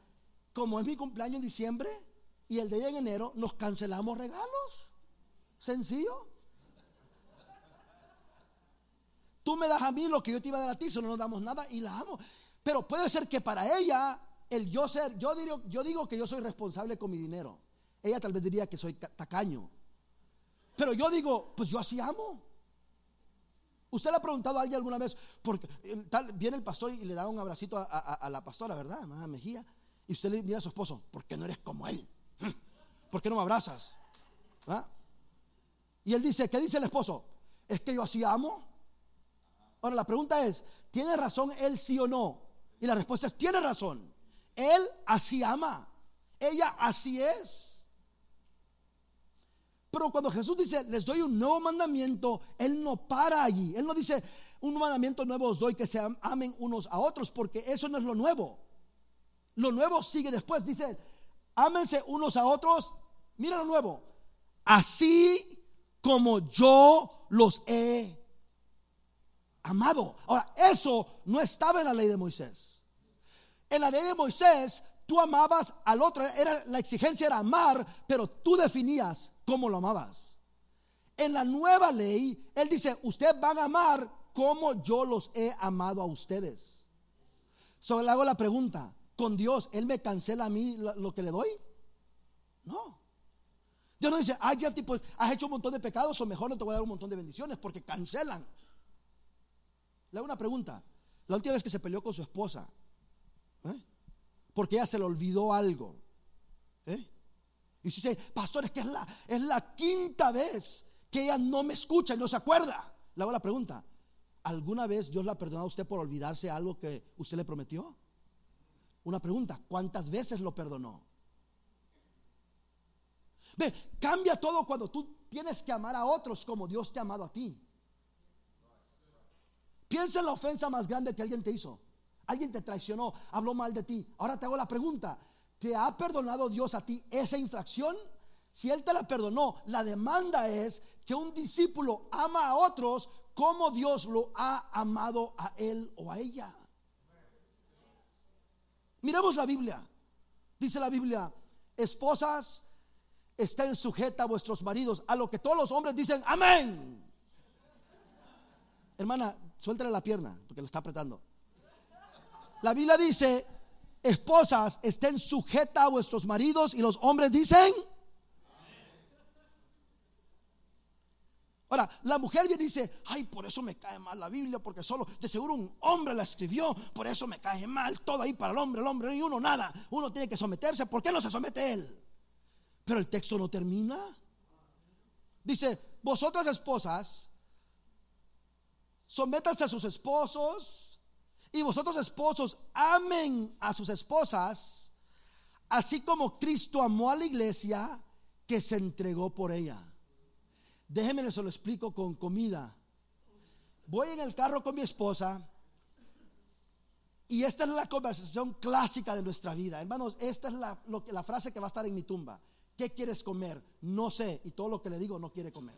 Como es mi cumpleaños en diciembre y el día en enero, nos cancelamos regalos. Sencillo. Tú me das a mí lo que yo te iba a dar a ti, solo no nos damos nada y la amo. Pero puede ser que para ella, el yo ser, yo digo, yo digo que yo soy responsable con mi dinero. Ella tal vez diría que soy tacaño. Pero yo digo, pues yo así amo. ¿Usted le ha preguntado a alguien alguna vez? Porque tal, viene el pastor y le da un abracito a, la pastora, ¿verdad? A Mejía. Y usted le mira a su esposo, ¿por qué no eres como él? ¿Por qué no me abrazas? ¿Ah? Y él dice, ¿qué dice el esposo? Es que yo así amo. Ahora la pregunta es, ¿tiene razón él sí o no? Y la respuesta es, tiene razón. Él así ama. Ella así es. Pero cuando Jesús dice, les doy un nuevo mandamiento, Él no para allí. Él no dice, un mandamiento nuevo os doy que se amen unos a otros, porque eso no es lo nuevo. Lo nuevo sigue después. Dice, ámense unos a otros. Mira lo nuevo. Así como yo los he amado. Ahora, eso no estaba en la ley de Moisés. En la ley de Moisés, tú amabas al otro, era, la exigencia era amar, pero tú definías cómo lo amabas. En la nueva ley, Él dice, ustedes van a amar como yo los he amado a ustedes. Solo le hago la pregunta, con Dios, ¿Él me cancela a mí lo, que le doy? No. Dios no dice, ay Jeff, pues has hecho un montón de pecados o mejor no te voy a dar un montón de bendiciones porque cancelan. Le hago una pregunta. La última vez que se peleó con su esposa. Porque ella se le olvidó algo. ¿eh? Y si dice, pastor, es que es la, es la quinta vez que ella no me escucha y no se acuerda. Le hago la pregunta, ¿alguna vez Dios la ha perdonado a usted por olvidarse algo que usted le prometió? Una pregunta, ¿cuántas veces lo perdonó? Ve, cambia todo cuando tú tienes que amar a otros como Dios te ha amado a ti. Piensa en la ofensa más grande que alguien te hizo. Alguien te traicionó, habló mal de ti. Ahora te hago la pregunta, ¿te ha perdonado Dios a ti esa infracción? Si Él te la perdonó, la demanda es que un discípulo ama a otros como Dios lo ha amado a él o a ella. Miremos la Biblia. Dice la Biblia, esposas, estén sujetas a vuestros maridos, a lo que todos los hombres dicen, amén. Hermana, suéltale la pierna, porque lo está apretando. La Biblia dice, esposas, estén sujetas a vuestros maridos y los hombres dicen. Ahora, la mujer viene y dice, ay, por eso me cae mal la Biblia, porque solo, de seguro un hombre la escribió, por eso me cae mal, todo ahí para el hombre, el hombre y uno nada, uno tiene que someterse, ¿por qué no se somete él? Pero el texto no termina. Dice, vosotras esposas, sométanse a sus esposos, y vosotros esposos, amen a sus esposas, así como Cristo amó a la iglesia que se entregó por ella. Déjenme les lo explico con comida. Voy en el carro con mi esposa y esta es la conversación clásica de nuestra vida. Hermanos, esta es la, la frase que va a estar en mi tumba. ¿Qué quieres comer? No sé. Y todo lo que le digo no quiere comer.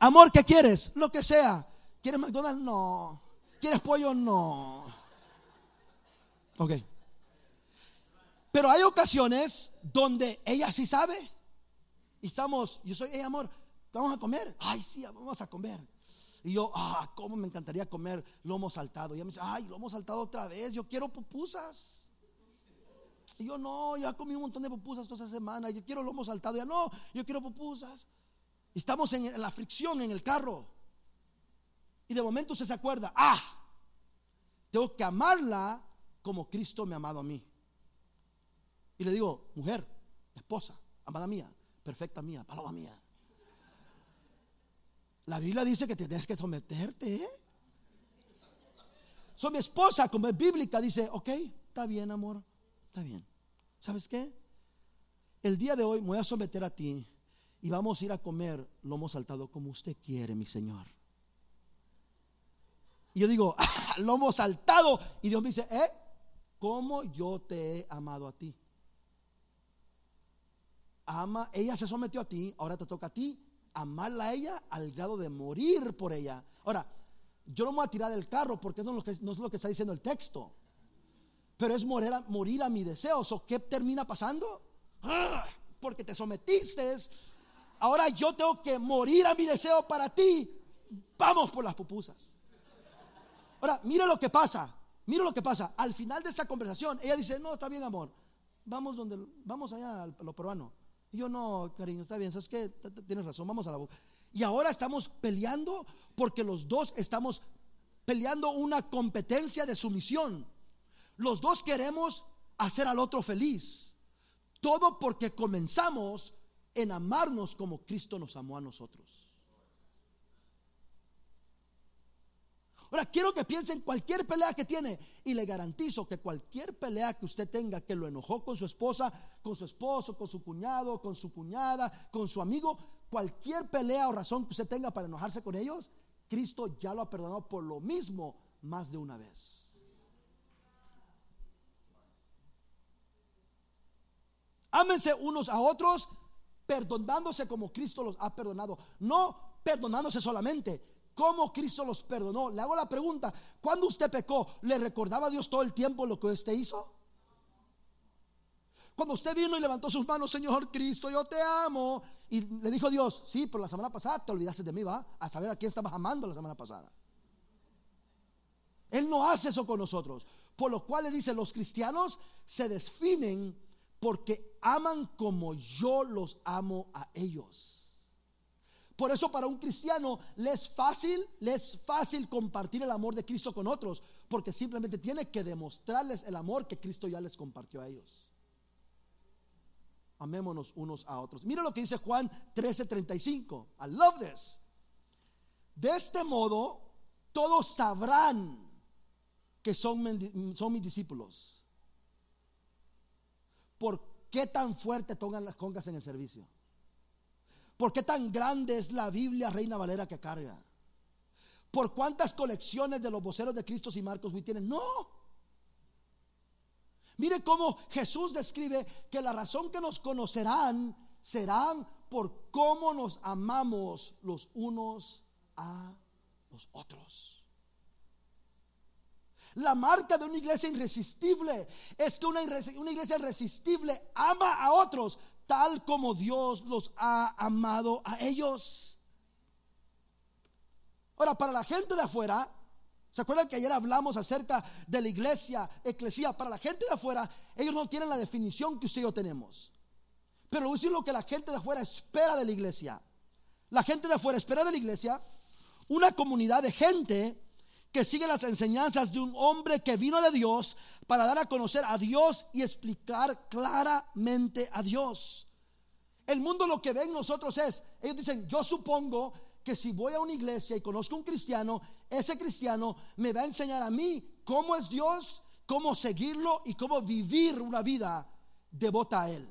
Amor, ¿qué quieres? Lo que sea. ¿Quieres McDonald's? No. ¿Quieres pollo? No. Ok. Pero hay ocasiones donde ella sí sabe. Y estamos, yo soy, hey amor, vamos a comer. Ay, sí, vamos a comer. Y yo, ah, cómo me encantaría comer lomo saltado. Y ella me dice, ay, lomo saltado otra vez, yo quiero pupusas. Y yo, no, ya comí un montón de pupusas toda esa semana, yo quiero lomo saltado. Ya no, yo quiero pupusas. Estamos en la fricción en el carro. Y de momento usted se acuerda, ah, tengo que amarla como Cristo me ha amado a mí. Y le digo, mujer, esposa, amada mía, perfecta mía, paloma mía. La Biblia dice que tienes que someterte. ¿eh? So, mi esposa, como es bíblica, dice, ok, está bien, amor, está bien. ¿Sabes qué? El día de hoy me voy a someter a ti y vamos a ir a comer lomo saltado como usted quiere, mi Señor. Y yo digo, ah, lomo saltado. Y Dios me dice, ¿eh? ¿Cómo yo te he amado a ti? ama, ella se sometió a ti, ahora te toca a ti amarla a ella al grado de morir por ella. Ahora, yo no me voy a tirar del carro porque no es lo que, no es lo que está diciendo el texto, pero es morir a, morir a mi deseo. ¿O qué termina pasando? ¡Ah! Porque te sometiste. Ahora yo tengo que morir a mi deseo para ti. Vamos por las pupusas. Ahora, mire lo que pasa. Mire lo que pasa. Al final de esta conversación, ella dice, no, está bien, amor. Vamos donde, vamos allá a lo peruano. Y yo, no, cariño, está bien, ¿sabes qué? Tienes razón, vamos a la boca. Y ahora estamos peleando porque los dos estamos peleando una competencia de sumisión. Los dos queremos hacer al otro feliz. Todo porque comenzamos en amarnos como Cristo nos amó a nosotros. Ahora, quiero que piensen cualquier pelea que tiene y le garantizo que cualquier pelea que usted tenga que lo enojó con su esposa, con su esposo, con su cuñado, con su cuñada, con su amigo, cualquier pelea o razón que usted tenga para enojarse con ellos, Cristo ya lo ha perdonado por lo mismo más de una vez. Ámense unos a otros perdonándose como Cristo los ha perdonado, no perdonándose solamente, cómo Cristo los perdonó. Le hago la pregunta, cuando usted pecó, ¿le recordaba a Dios todo el tiempo lo que usted hizo? Cuando usted vino y levantó sus manos, Señor Cristo, yo te amo. Y le dijo Dios, sí, pero la semana pasada te olvidaste de mí, va, a saber a quién estabas amando la semana pasada. Él no hace eso con nosotros. Por lo cual le dice, los cristianos se definen porque aman como yo los amo a ellos. Por eso para un cristiano le es fácil, es fácil compartir el amor de Cristo con otros, porque simplemente tiene que demostrarles el amor que Cristo ya les compartió a ellos. Amémonos unos a otros. Mira lo que dice Juan 13:35. I love this. De este modo, todos sabrán que son, son mis discípulos. ¿Por qué tan fuerte tocan las congas en el servicio? ¿Por qué tan grande es la Biblia Reina Valera que carga? ¿Por cuántas colecciones de los voceros de Cristo y Marcos Witt tienen? No. Mire cómo Jesús describe que la razón que nos conocerán serán por cómo nos amamos los unos a los otros. La marca de una iglesia irresistible es que una, una iglesia irresistible ama a otros tal como Dios los ha amado a ellos. Ahora, para la gente de afuera, ¿se acuerdan que ayer hablamos acerca de la iglesia, eclesía? Para la gente de afuera, ellos no tienen la definición que usted y yo tenemos. Pero es lo que la gente de afuera espera de la iglesia. La gente de afuera espera de la iglesia una comunidad de gente que sigue las enseñanzas de un hombre que vino de Dios para dar a conocer a Dios y explicar claramente a Dios. El mundo lo que ve en nosotros es, ellos dicen, yo supongo que si voy a una iglesia y conozco a un cristiano, ese cristiano me va a enseñar a mí cómo es Dios, cómo seguirlo y cómo vivir una vida devota a Él.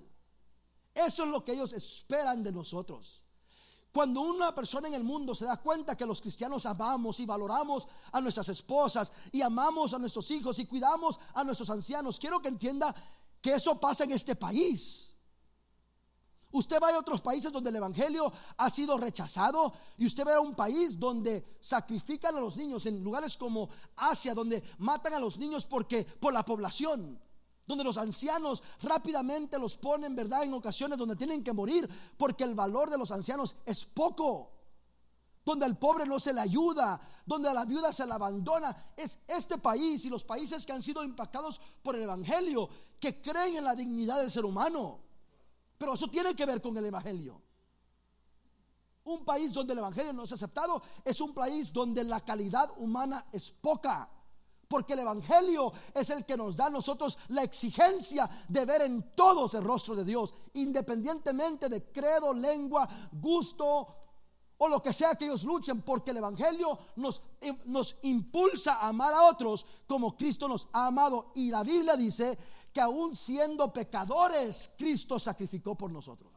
Eso es lo que ellos esperan de nosotros. Cuando una persona en el mundo se da cuenta que los cristianos amamos y valoramos a nuestras esposas y amamos a nuestros hijos y cuidamos a nuestros ancianos, quiero que entienda que eso pasa en este país. Usted va a otros países donde el Evangelio ha sido rechazado y usted ve a un país donde sacrifican a los niños, en lugares como Asia, donde matan a los niños porque por la población donde los ancianos rápidamente los ponen, ¿verdad? En ocasiones donde tienen que morir, porque el valor de los ancianos es poco. Donde al pobre no se le ayuda, donde a la viuda se la abandona. Es este país y los países que han sido impactados por el Evangelio, que creen en la dignidad del ser humano. Pero eso tiene que ver con el Evangelio. Un país donde el Evangelio no es aceptado es un país donde la calidad humana es poca. Porque el Evangelio es el que nos da a nosotros la exigencia de ver en todos el rostro de Dios, independientemente de credo, lengua, gusto o lo que sea que ellos luchen, porque el Evangelio nos, eh, nos impulsa a amar a otros como Cristo nos ha amado. Y la Biblia dice que aún siendo pecadores, Cristo sacrificó por nosotros.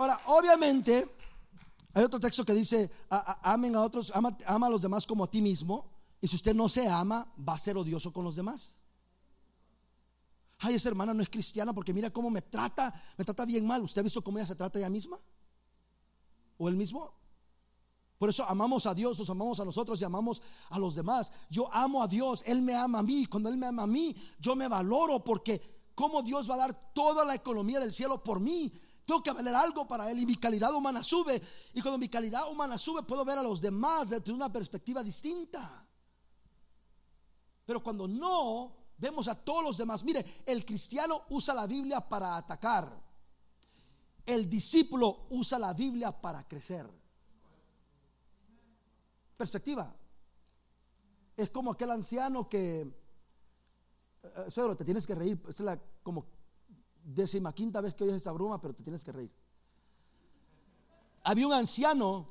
Ahora, obviamente, hay otro texto que dice, amen a otros, ama, ama, a los demás como a ti mismo. Y si usted no se ama, va a ser odioso con los demás. Ay, esa hermana no es cristiana porque mira cómo me trata, me trata bien mal. ¿Usted ha visto cómo ella se trata ella misma? ¿O él mismo? Por eso amamos a Dios, nos amamos a nosotros y amamos a los demás. Yo amo a Dios, Él me ama a mí. Cuando Él me ama a mí, yo me valoro porque cómo Dios va a dar toda la economía del cielo por mí. Tengo que valer algo para Él y mi calidad humana sube. Y cuando mi calidad humana sube, puedo ver a los demás desde una perspectiva distinta. Pero cuando no, vemos a todos los demás. Mire, el cristiano usa la Biblia para atacar. El discípulo usa la Biblia para crecer. Perspectiva. Es como aquel anciano que, eh, suegro, te tienes que reír. Es la, como décima quinta vez que oyes esta broma, pero te tienes que reír. Había un anciano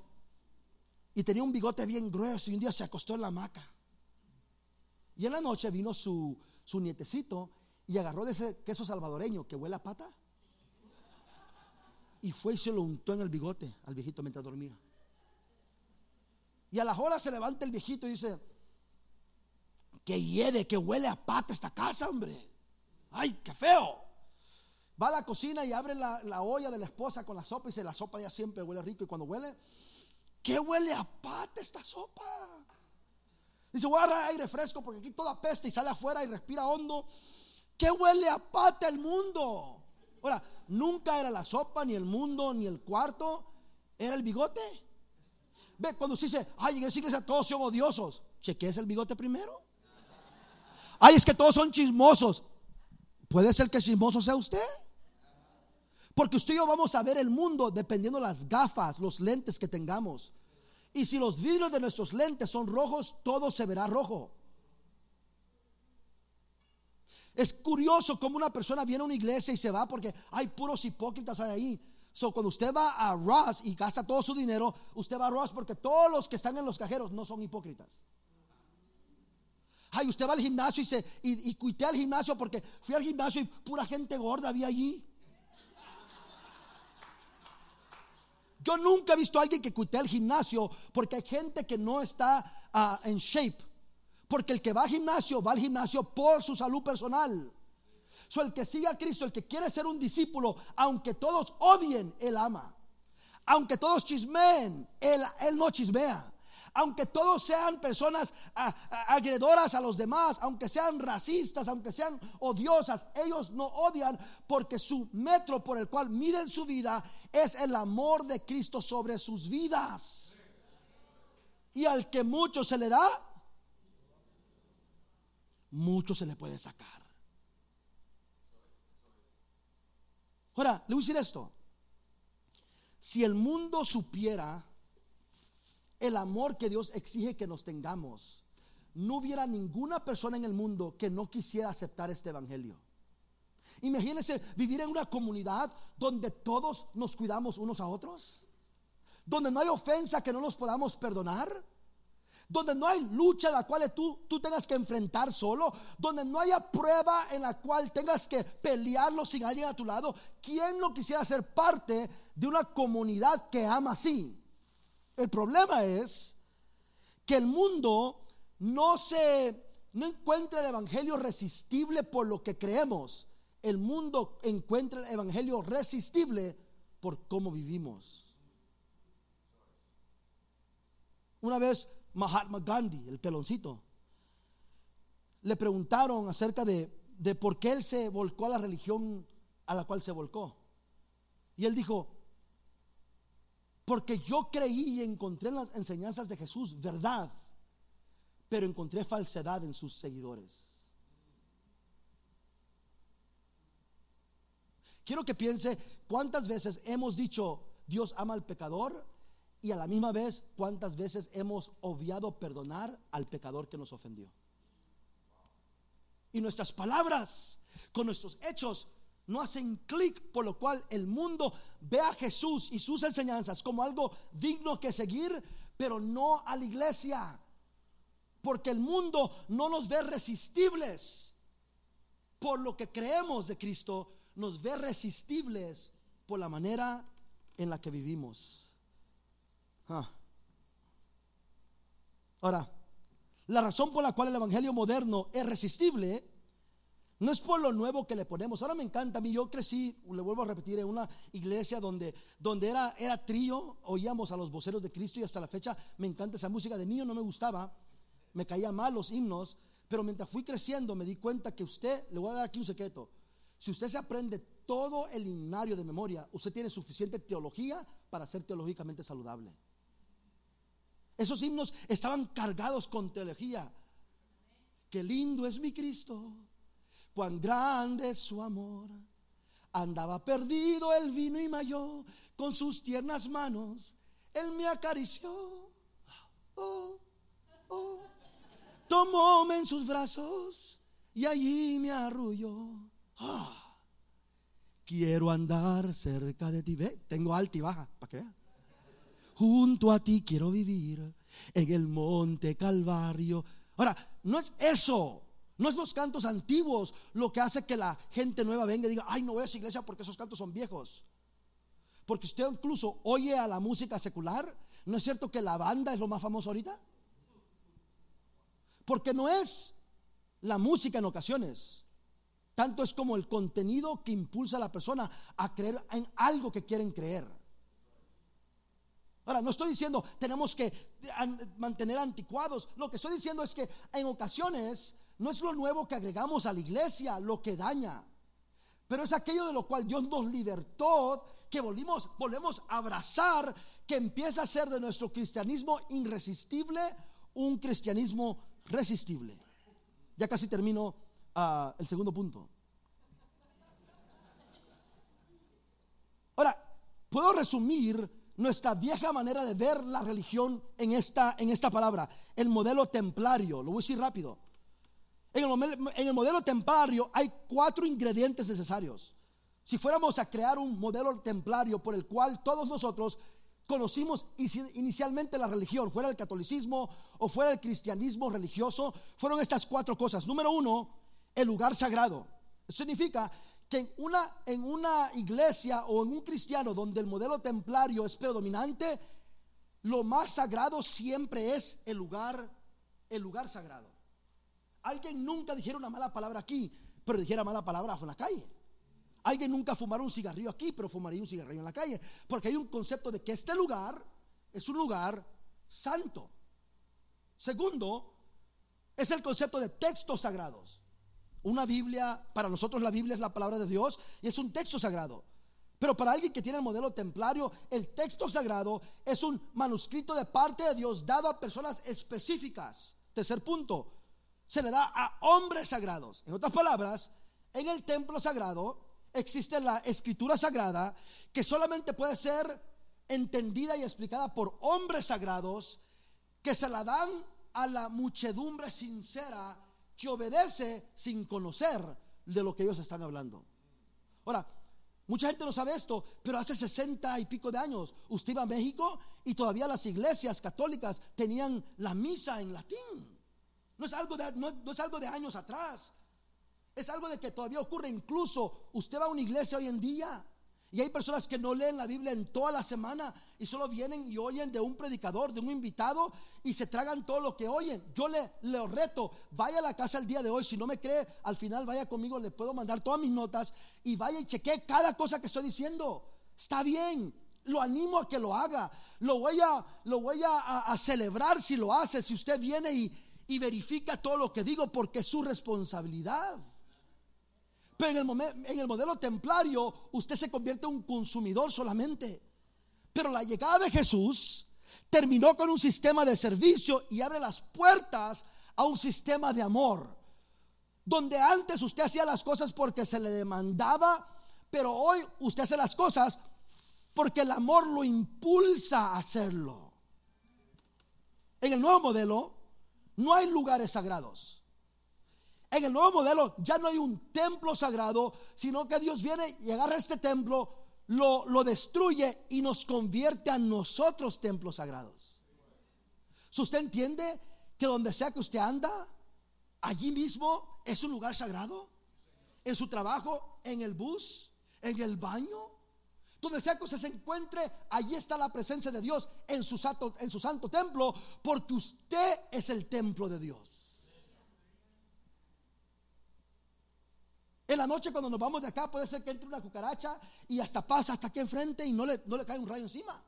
y tenía un bigote bien grueso y un día se acostó en la hamaca. Y en la noche vino su, su nietecito y agarró de ese queso salvadoreño que huele a pata y fue y se lo untó en el bigote al viejito mientras dormía. Y a las horas se levanta el viejito y dice, que hiede, que huele a pata esta casa, hombre. Ay, qué feo. Va a la cocina y abre la, olla de la esposa con la sopa y dice, la sopa ya siempre huele rico. Y cuando huele, ¿qué huele a pata esta sopa? Dice, voy a agarrar aire fresco porque aquí toda peste y sale afuera y respira hondo. ¿Qué huele a pata el mundo? Ahora, nunca era la sopa, ni el mundo, ni el cuarto, era el bigote. Ve, cuando se dice, ay, en esa iglesia todos son odiosos, chequees el bigote primero. Ay, es que todos son chismosos. ¿Puede ser que chismoso sea usted? Porque usted y yo vamos a ver el mundo dependiendo las gafas, los lentes que tengamos. Y si los vidrios de nuestros lentes son rojos, todo se verá rojo. Es curioso cómo una persona viene a una iglesia y se va porque hay puros hipócritas ahí. So, cuando usted va a Ross y gasta todo su dinero, usted va a Ross porque todos los que están en los cajeros no son hipócritas. Ay, usted va al gimnasio y se y, y cuité al gimnasio porque fui al gimnasio y pura gente gorda había allí. Yo nunca he visto a alguien que cuite al gimnasio porque hay gente que no está ah, en shape. Porque el que va al gimnasio va al gimnasio por su salud personal. So, el que sigue a Cristo, el que quiere ser un discípulo, aunque todos odien, él ama. Aunque todos chismeen, él, él no chismea aunque todos sean personas agredoras a los demás, aunque sean racistas, aunque sean odiosas, ellos no odian porque su metro por el cual miden su vida es el amor de Cristo sobre sus vidas. Y al que mucho se le da, mucho se le puede sacar. Ahora, le voy a decir esto. Si el mundo supiera el amor que Dios exige que nos tengamos, no hubiera ninguna persona en el mundo que no quisiera aceptar este evangelio. Imagínense vivir en una comunidad donde todos nos cuidamos unos a otros, donde no hay ofensa que no nos podamos perdonar, donde no hay lucha en la cual tú, tú tengas que enfrentar solo, donde no haya prueba en la cual tengas que pelearlo sin alguien a tu lado. ¿Quién no quisiera ser parte de una comunidad que ama así? El problema es que el mundo no se no encuentra el evangelio resistible por lo que creemos. El mundo encuentra el evangelio resistible por cómo vivimos. Una vez Mahatma Gandhi, el peloncito, le preguntaron acerca de, de por qué él se volcó a la religión a la cual se volcó. Y él dijo, porque yo creí y encontré en las enseñanzas de Jesús verdad, pero encontré falsedad en sus seguidores. Quiero que piense cuántas veces hemos dicho Dios ama al pecador y a la misma vez cuántas veces hemos obviado perdonar al pecador que nos ofendió. Y nuestras palabras con nuestros hechos no hacen clic, por lo cual el mundo ve a Jesús y sus enseñanzas como algo digno que seguir, pero no a la iglesia. Porque el mundo no nos ve resistibles por lo que creemos de Cristo, nos ve resistibles por la manera en la que vivimos. Ah. Ahora, la razón por la cual el Evangelio moderno es resistible no es por lo nuevo que le ponemos. Ahora me encanta a mí, yo crecí, le vuelvo a repetir, en una iglesia donde, donde era, era trío, oíamos a los voceros de Cristo y hasta la fecha me encanta esa música. De niño no me gustaba, me caía mal los himnos, pero mientras fui creciendo me di cuenta que usted, le voy a dar aquí un secreto, si usted se aprende todo el himnario de memoria, usted tiene suficiente teología para ser teológicamente saludable. Esos himnos estaban cargados con teología. Qué lindo es mi Cristo, cuán grande es su amor. Andaba perdido, el vino y mayor, con sus tiernas manos, él me acarició. Oh, oh. Tomóme en sus brazos y allí me arrulló. Ah, quiero andar cerca de ti. Tengo alta y baja, para que junto a ti quiero vivir en el monte Calvario. Ahora, no es eso, no es los cantos antiguos lo que hace que la gente nueva venga y diga, ay, no voy a esa iglesia porque esos cantos son viejos. Porque usted incluso oye a la música secular, ¿no es cierto que la banda es lo más famoso ahorita? Porque no es la música en ocasiones, tanto es como el contenido que impulsa a la persona a creer en algo que quieren creer. Ahora, no estoy diciendo tenemos que mantener anticuados. Lo que estoy diciendo es que en ocasiones no es lo nuevo que agregamos a la iglesia lo que daña. Pero es aquello de lo cual Dios nos libertó, que volvimos, volvemos a abrazar, que empieza a ser de nuestro cristianismo irresistible un cristianismo resistible. Ya casi termino ah, el segundo punto. Ahora, puedo resumir nuestra vieja manera de ver la religión en esta, en esta palabra, el modelo templario. Lo voy a decir rápido. En el, modelo templario hay cuatro ingredientes necesarios. Si fuéramos a crear un modelo templario por el cual todos nosotros conocimos inicialmente la religión, fuera el catolicismo o fuera el cristianismo religioso, fueron estas cuatro cosas. Número uno, el lugar sagrado. significa que en una, en una iglesia o en un cristiano donde el modelo templario es predominante, lo más sagrado siempre es el lugar, el lugar sagrado. Alguien nunca dijera una mala palabra aquí, pero dijera mala palabra en la calle. Alguien nunca fumara un cigarrillo aquí, pero fumaría un cigarrillo en la calle. Porque hay un concepto de que este lugar es un lugar santo. Segundo, es el concepto de textos sagrados. Una Biblia, para nosotros la Biblia es la palabra de Dios y es un texto sagrado. Pero para alguien que tiene el modelo templario, el texto sagrado es un manuscrito de parte de Dios dado a personas específicas. Tercer punto, se le da a hombres sagrados. En otras palabras, en el templo sagrado, existe la escritura sagrada que solamente puede ser entendida y explicada por hombres sagrados que se la dan a la muchedumbre sincera que obedece sin conocer de lo que ellos están hablando. Ahora, mucha gente no sabe esto, pero hace 60 y pico de años usted iba a México y todavía las iglesias católicas tenían la misa en latín. No es algo de, no, es algo de años atrás. Es algo de que todavía ocurre. Incluso usted va a una iglesia hoy en día y hay personas que no leen la Biblia en toda la semana y solo vienen y oyen de un predicador, de un invitado y se tragan todo lo que oyen. Yo le, reto, vaya a la casa el día de hoy. Si no me cree, al final vaya conmigo, le puedo mandar todas mis notas y vaya y cheque cada cosa que estoy diciendo. Está bien, lo animo a que lo haga. Lo voy a, lo voy a celebrar si lo hace, si usted viene y, y verifica todo lo que digo, porque es su responsabilidad. Pero en el, en el modelo templario usted se convierte en un consumidor solamente. Pero la llegada de Jesús terminó con un sistema de servicio y abre las puertas a un sistema de amor. Donde antes usted hacía las cosas porque se le demandaba, pero hoy usted hace las cosas porque el amor lo impulsa a hacerlo. En el nuevo modelo no hay lugares sagrados. En el nuevo modelo ya no hay un templo sagrado, sino que Dios viene y agarra este templo, lo, lo destruye y nos convierte a nosotros templos sagrados. Si usted entiende que donde sea que usted anda, allí mismo es un lugar sagrado, en su trabajo, en el bus, en el baño, donde sea que usted se encuentre, allí está la presencia de Dios en su santo, templo, porque usted es el templo de Dios. En la noche cuando nos vamos de acá puede ser que entre una cucaracha y hasta pasa hasta aquí enfrente y no le, no le cae un rayo encima.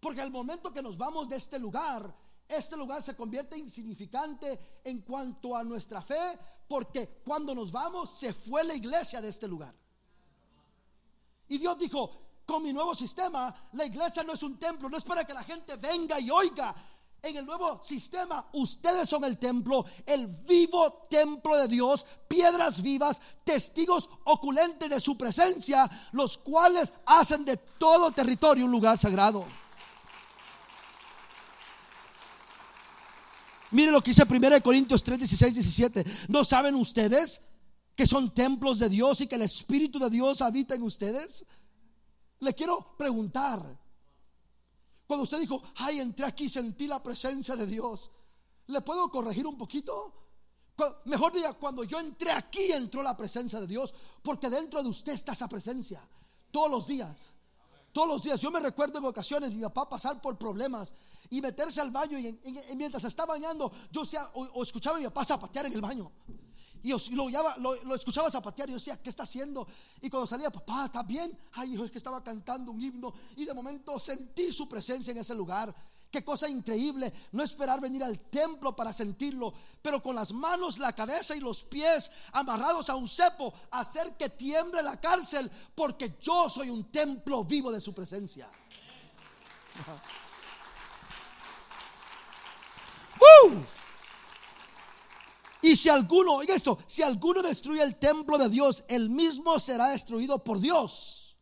Porque al momento que nos vamos de este lugar, este lugar se convierte insignificante en cuanto a nuestra fe, porque cuando nos vamos se fue la iglesia de este lugar. Y Dios dijo, con mi nuevo sistema, la iglesia no es un templo, no es para que la gente venga y oiga, en el nuevo sistema, ustedes son el templo, el vivo templo de Dios, piedras vivas, testigos oculentes de su presencia, los cuales hacen de todo territorio un lugar sagrado. Mire lo que dice 1 Corintios 3, 16, 17. ¿No saben ustedes que son templos de Dios y que el Espíritu de Dios habita en ustedes? Le quiero preguntar, cuando usted dijo, ay, entré aquí y sentí la presencia de Dios, ¿le puedo corregir un poquito? Mejor diga, cuando yo entré aquí entró la presencia de Dios, porque dentro de usted está esa presencia, todos los días. Todos los días, yo me recuerdo en ocasiones mi papá pasar por problemas y meterse al baño y, mientras estaba bañando, yo o, escuchaba a mi papá zapatear en el baño. Y lo, lo, lo, escuchaba zapatear y yo decía, ¿qué está haciendo? Y cuando salía, papá, ¿está bien? Ay, hijo, es que estaba cantando un himno y de momento sentí su presencia en ese lugar. Qué cosa increíble, no esperar venir al templo para sentirlo, pero con las manos, la cabeza y los pies amarrados a un cepo, hacer que tiemble la cárcel, porque yo soy un templo vivo de su presencia. ¡Woo! Y si alguno, oiga esto, si alguno destruye el templo de Dios, el mismo será destruido por Dios.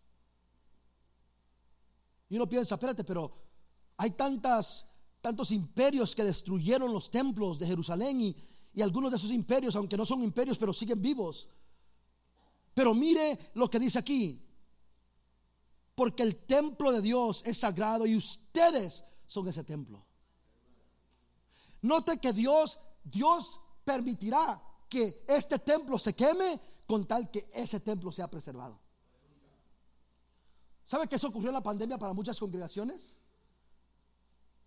Y uno piensa, espérate, pero hay tantas, tantos imperios que destruyeron los templos de Jerusalén y, y algunos de esos imperios, aunque no son imperios, pero siguen vivos. Pero mire lo que dice aquí. Porque el templo de Dios es sagrado y ustedes son ese templo. Note que Dios, Dios permitirá que este templo se queme con tal que ese templo sea preservado. ¿Sabe que eso ocurrió en la pandemia para muchas congregaciones?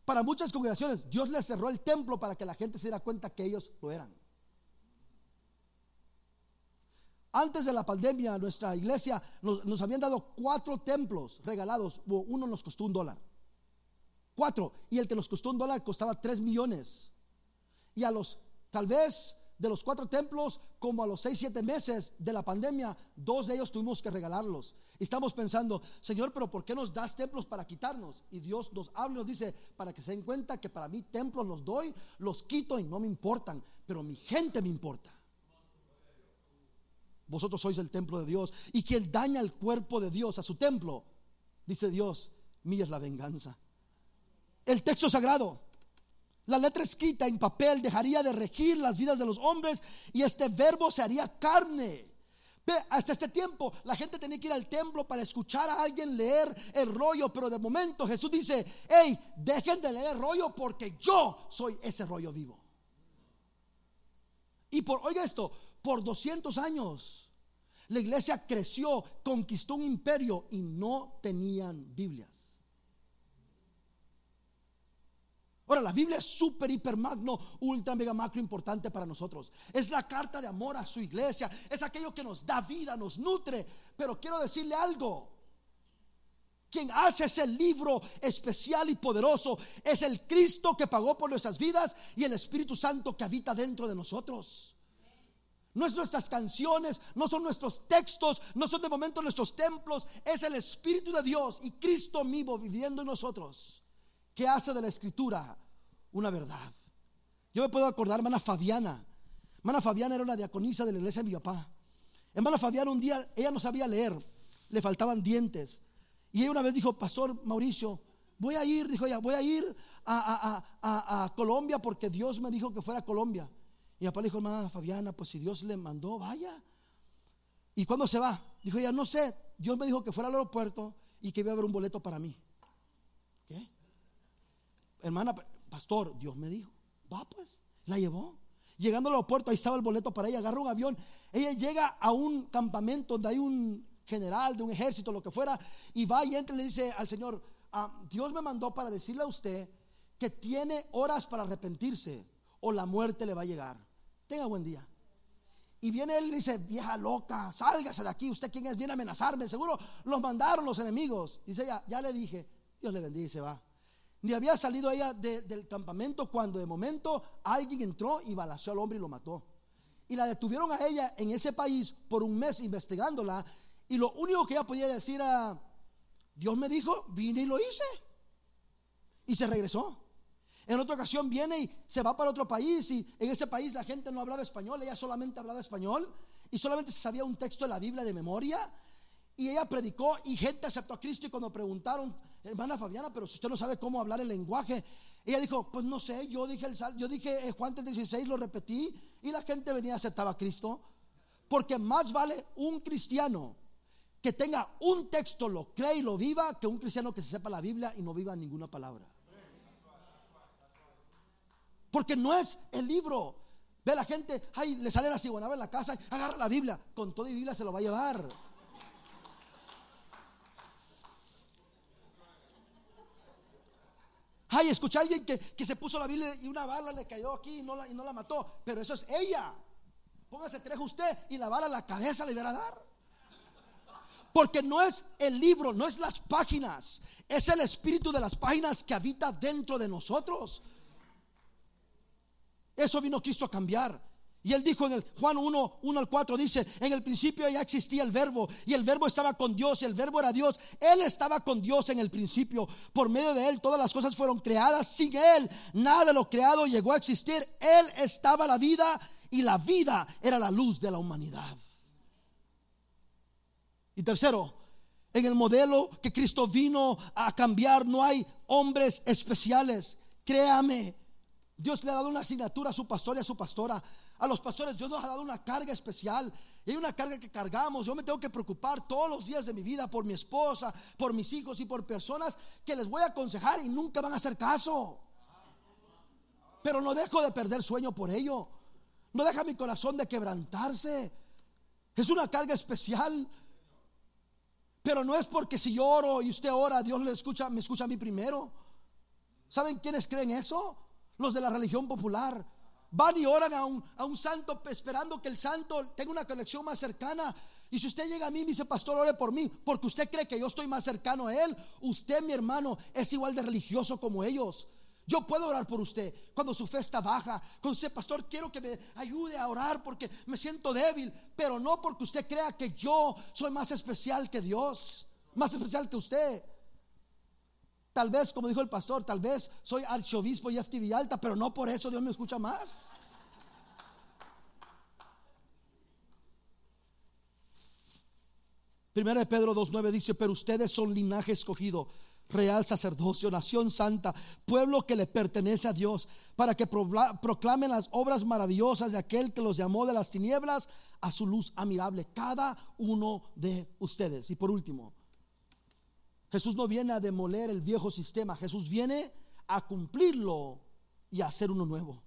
Para muchas congregaciones, Dios les cerró el templo para que la gente se diera cuenta que ellos lo eran. Antes de la pandemia, nuestra iglesia nos, nos, habían dado cuatro templos regalados. Uno nos costó un dólar. Cuatro. Y el que nos costó un dólar costaba tres millones. Y a los Tal vez de los cuatro templos, como a los seis, siete meses de la pandemia, dos de ellos tuvimos que regalarlos. Y estamos pensando, Señor, pero ¿por qué nos das templos para quitarnos? Y Dios nos habla y nos dice, para que se den cuenta que para mí templos los doy, los quito y no me importan, pero mi gente me importa. vosotros sois el templo de Dios. Y quien daña el cuerpo de Dios a su templo, dice Dios, mía es la venganza. El texto sagrado, la letra escrita en papel dejaría de regir las vidas de los hombres y este verbo se haría carne. Hasta este tiempo la gente tenía que ir al templo para escuchar a alguien leer el rollo, pero de momento Jesús dice, hey, dejen de leer el rollo porque yo soy ese rollo vivo. Y por, oiga esto, por 200 años la iglesia creció, conquistó un imperio y no tenían Biblias. Ahora, la Biblia es súper, hiper, magno, ultra, mega, macro importante para nosotros. Es la carta de amor a su iglesia. Es aquello que nos da vida, nos nutre. Pero quiero decirle algo. Quien hace ese libro especial y poderoso es el Cristo que pagó por nuestras vidas y el Espíritu Santo que habita dentro de nosotros. No es nuestras canciones, no son nuestros textos, no son de momento nuestros templos, es el Espíritu de Dios y Cristo vivo viviendo en nosotros que hace de la escritura una verdad. Yo me puedo acordar, hermana Fabiana. Hermana Fabiana era una diaconisa de la iglesia de mi papá. Hermana Fabiana un día, ella no sabía leer, le faltaban dientes. Y ella una vez dijo, Pastor Mauricio, voy a ir, dijo ella, voy a ir a, Colombia porque Dios me dijo que fuera a Colombia. Y mi papá le dijo, hermana Fabiana, pues si Dios le mandó, vaya. ¿Y cuándo se va? Dijo ella, no sé, Dios me dijo que fuera al aeropuerto y que iba a haber un boleto para mí. ¿Qué? Hermana, pastor, Dios me dijo, va pues, la llevó. Llegando al aeropuerto, ahí estaba el boleto para ella, agarra un avión. Ella llega a un campamento donde hay un general de un ejército, lo que fuera, y va y entra y le dice al Señor, ah, Dios me mandó para decirle a usted que tiene horas para arrepentirse o la muerte le va a llegar. Tenga buen día. Y viene él y dice, vieja loca, sálgase de aquí, usted quién es, viene a amenazarme, seguro los mandaron los enemigos. Dice ella, ya le dije, Dios le bendiga y se va. Ni había salido ella del campamento cuando de momento alguien entró y balació al hombre y lo mató. Y la detuvieron a ella en ese país por un mes investigándola. Y lo único que ella podía decir era, Dios me dijo, vine y lo hice. Y se regresó. En otra ocasión viene y se va para otro país y en ese país la gente no hablaba español, ella solamente hablaba español y solamente sabía un texto de la Biblia de memoria. Y ella predicó y gente aceptó a Cristo y cuando preguntaron, hermana Fabiana, pero si usted no sabe cómo hablar el lenguaje. Ella dijo, pues no sé, yo dije, el yo dije eh, Juan 16, lo repetí y la gente venía y aceptaba a Cristo. Porque más vale un cristiano que tenga un texto, lo cree y lo viva, que un cristiano que se sepa la Biblia y no viva ninguna palabra. Porque no es el libro. Ve la gente, ay, le sale la ciguanaba en la casa, agarra la Biblia, con toda Biblia se lo va a llevar. Ay, escuché a alguien que, se puso la Biblia y una bala le cayó aquí y no, la, y no la mató. Pero eso es ella. Póngase tres usted y la bala a la cabeza le a dar. Porque no es el libro, no es las páginas, es el espíritu de las páginas que habita dentro de nosotros. Eso vino Cristo a cambiar. Y él dijo en el Juan 1, 1 al 4, dice, en el principio ya existía el verbo y el verbo estaba con Dios y el verbo era Dios. Él estaba con Dios en el principio. Por medio de él todas las cosas fueron creadas. Sin él nada de lo creado llegó a existir. Él estaba la vida y la vida era la luz de la humanidad. Y tercero, en el modelo que Cristo vino a cambiar no hay hombres especiales. Créame, Dios le ha dado una asignatura a su pastor y a su pastora. A los pastores Dios nos ha dado una carga especial. Y hay una carga que cargamos. Yo me tengo que preocupar todos los días de mi vida por mi esposa, por mis hijos y por personas que les voy a aconsejar y nunca van a hacer caso. Pero no dejo de perder sueño por ello. No deja mi corazón de quebrantarse. Es una carga especial. Pero no es porque si yo oro y usted ora, Dios le escucha, me escucha a mí primero. ¿Saben quiénes creen eso? Los de la religión popular van y oran a un, a un santo esperando que el santo tenga una conexión más cercana. Y si usted llega a mí y me dice, pastor, ore por mí, porque usted cree que yo estoy más cercano a él, usted, mi hermano, es igual de religioso como ellos. Yo puedo orar por usted cuando su fe está baja. Cuando usted, pastor, quiero que me ayude a orar porque me siento débil. Pero no porque usted crea que yo soy más especial que Dios, más especial que usted. Tal vez, como dijo el pastor, tal vez soy archiobispo y FTV alta, pero no por eso Dios me escucha más. Primera de Pedro 2.9 dice, pero ustedes son linaje escogido, real sacerdocio, nación santa, pueblo que le pertenece a Dios, para que proclamen las obras maravillosas de aquel que los llamó de las tinieblas a su luz admirable, cada uno de ustedes. Y por último, Jesús no viene a demoler el viejo sistema, Jesús viene a cumplirlo y a hacer uno nuevo.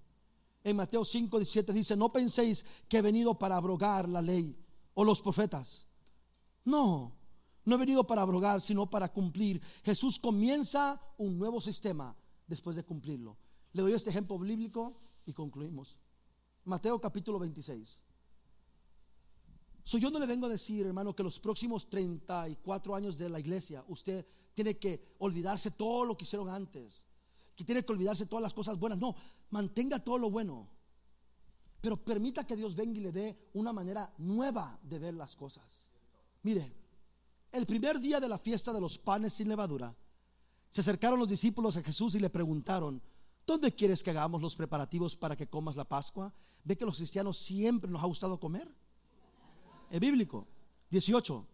En Mateo 5, 17 dice, no penséis que he venido para abrogar la ley o los profetas. No, no he venido para abrogar, sino para cumplir. Jesús comienza un nuevo sistema después de cumplirlo. Le doy este ejemplo bíblico y concluimos. Mateo capítulo 26. Yo no le vengo a decir, hermano, que los próximos 34 años de la iglesia usted tiene que olvidarse todo lo que hicieron antes, que tiene que olvidarse todas las cosas buenas. No, mantenga todo lo bueno, pero permita que Dios venga y le dé una manera nueva de ver las cosas. Mire, el primer día de la fiesta de los panes sin levadura, se acercaron los discípulos a Jesús y le preguntaron, ¿dónde quieres que hagamos los preparativos para que comas la Pascua? ¿Ve que los cristianos siempre nos ha gustado comer? Es bíblico. 18.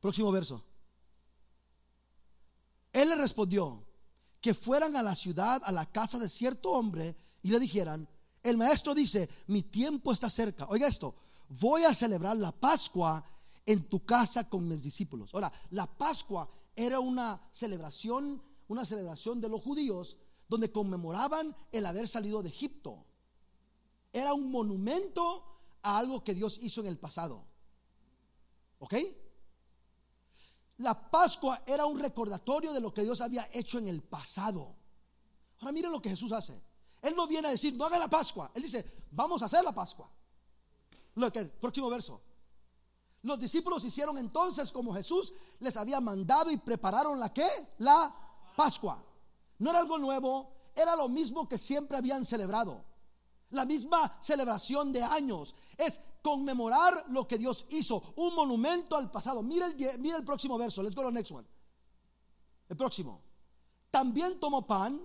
Próximo verso. Él le respondió que fueran a la ciudad, a la casa de cierto hombre y le dijeran, el maestro dice, mi tiempo está cerca. Oiga esto, voy a celebrar la Pascua en tu casa con mis discípulos. Ahora, la Pascua era una celebración, una celebración de los judíos donde conmemoraban el haber salido de Egipto. Era un monumento a algo que Dios hizo en el pasado. ¿Ok? La Pascua era un recordatorio de lo que Dios había hecho en el pasado. Ahora miren lo que Jesús hace. Él no viene a decir, no haga la Pascua. Él dice, vamos a hacer la Pascua. Lo que, próximo verso. Los discípulos hicieron entonces como Jesús les había mandado y prepararon la que? La Pascua. No era algo nuevo, era lo mismo que siempre habían celebrado. La misma celebración de años. Es conmemorar lo que Dios hizo, un monumento al pasado. Mira el, mira el próximo verso, let's go to the next one. El próximo. También tomó pan,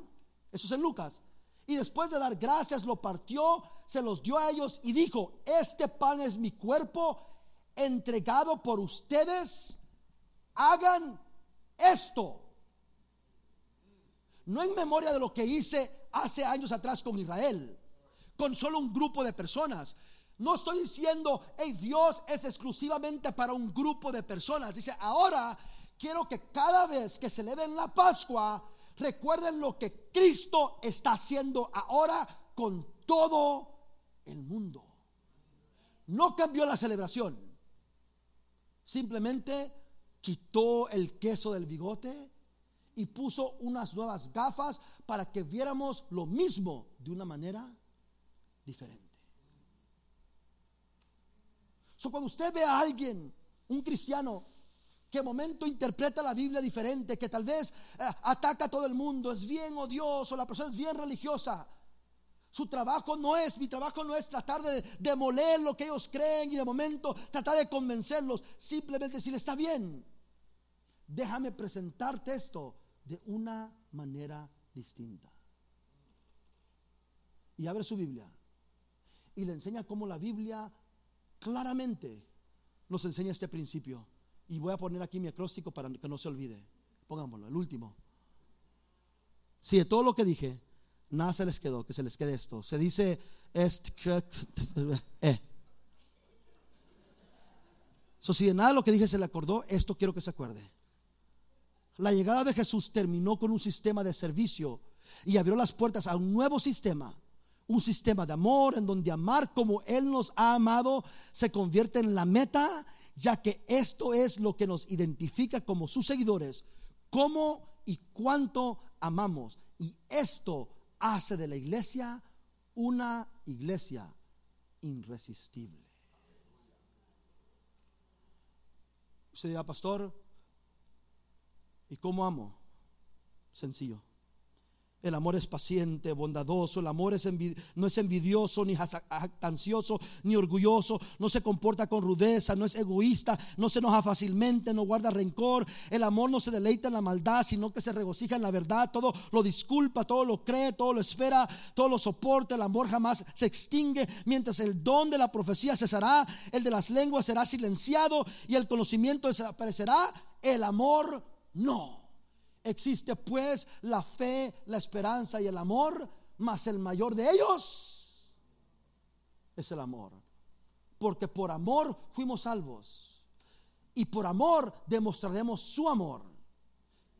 eso es en Lucas, y después de dar gracias lo partió, se los dio a ellos y dijo, este pan es mi cuerpo entregado por ustedes, hagan esto. No en memoria de lo que hice hace años atrás con Israel, con solo un grupo de personas. No estoy diciendo, hey, Dios es exclusivamente para un grupo de personas. Dice, ahora quiero que cada vez que celebren la Pascua, recuerden lo que Cristo está haciendo ahora con todo el mundo. No cambió la celebración. Simplemente quitó el queso del bigote y puso unas nuevas gafas para que viéramos lo mismo de una manera diferente. So, cuando usted ve a alguien, un cristiano, que momento interpreta la Biblia diferente, que tal vez eh, ataca a todo el mundo, es bien odioso, la persona es bien religiosa, su trabajo no es, mi trabajo no es tratar de demoler lo que ellos creen y de momento tratar de convencerlos. Simplemente decir, está bien, déjame presentarte esto de una manera distinta. Y abre su Biblia y le enseña cómo la Biblia claramente nos enseña este principio. Y voy a poner aquí mi acróstico para que no se olvide. Pongámoslo, el último. Si de todo lo que dije, nada se les quedó, que se les quede esto. Se dice est eh. So, si de nada lo que dije se le acordó, esto quiero que se acuerde. La llegada de Jesús terminó con un sistema de servicio y abrió las puertas a un nuevo sistema, un sistema de amor en donde amar como Él nos ha amado se convierte en la meta, ya que esto es lo que nos identifica como sus seguidores, cómo y cuánto amamos. Y esto hace de la iglesia una iglesia irresistible. Usted dirá, pastor, ¿y cómo amo? Sencillo. El amor es paciente, bondadoso, el amor no es envidioso, ni jactancioso, ni orgulloso, no se comporta con rudeza, no es egoísta, no se enoja fácilmente, no guarda rencor. El amor no se deleita en la maldad, sino que se regocija en la verdad, todo lo disculpa, todo lo cree, todo lo espera, todo lo soporta. El amor jamás se extingue, mientras el don de la profecía cesará, el de las lenguas será silenciado y el conocimiento desaparecerá, el amor no. Existe pues la fe, la esperanza y el amor, mas el mayor de ellos es el amor. Porque por amor fuimos salvos. Y por amor demostraremos su amor.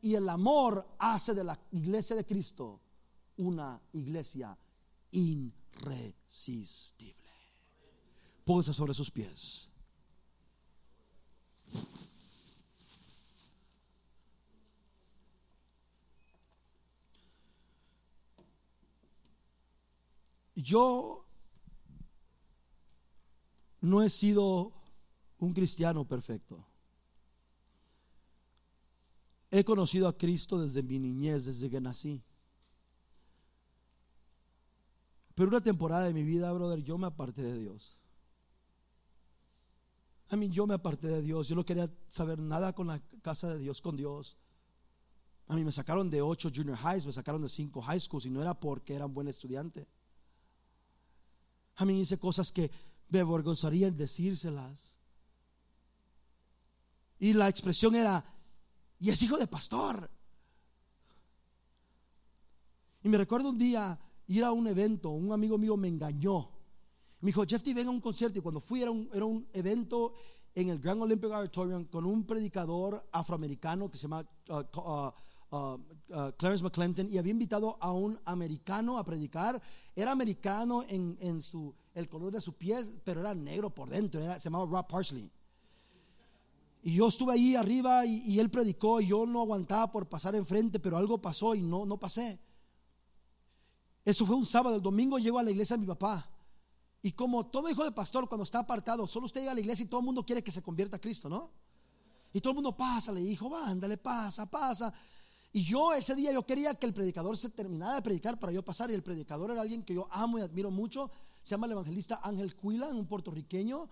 Y el amor hace de la iglesia de Cristo una iglesia irresistible. Póngase sobre sus pies. Yo no he sido un cristiano perfecto. He conocido a Cristo desde mi niñez, desde que nací. Pero una temporada de mi vida, brother, yo me aparté de Dios. A mí yo me aparté de Dios. Yo no quería saber nada con la casa de Dios, con Dios. A mí me sacaron de ocho junior highs, me sacaron de cinco high schools y no era porque era un buen estudiante. A mí hice cosas que me avergonzaría en decírselas. Y la expresión era, y es hijo de pastor. Y me recuerdo un día ir a un evento, un amigo mío me engañó. Me dijo, Jeff, venga a un concierto. Y cuando fui era un, era un evento en el Grand Olympic Auditorium con un predicador afroamericano que se llama uh, uh, Uh, uh, Clarence McClinton y había invitado a un americano a predicar. Era americano en, el color de su piel, pero era negro por dentro. se llamaba Rob Parsley. Y yo estuve ahí arriba y, él predicó y yo no aguantaba por pasar enfrente, pero algo pasó y no, no pasé. Eso fue un sábado. El domingo llego a la iglesia de mi papá. Y como todo hijo de pastor, cuando está apartado, solo usted llega a la iglesia y todo el mundo quiere que se convierta a Cristo, ¿no? Y todo el mundo pasa, le dijo, ándale, pasa, pasa. Y yo ese día yo quería que el predicador se terminara de predicar para yo pasar. Y el predicador era alguien que yo amo y admiro mucho. Se llama el evangelista Ángel Cuila, un puertorriqueño.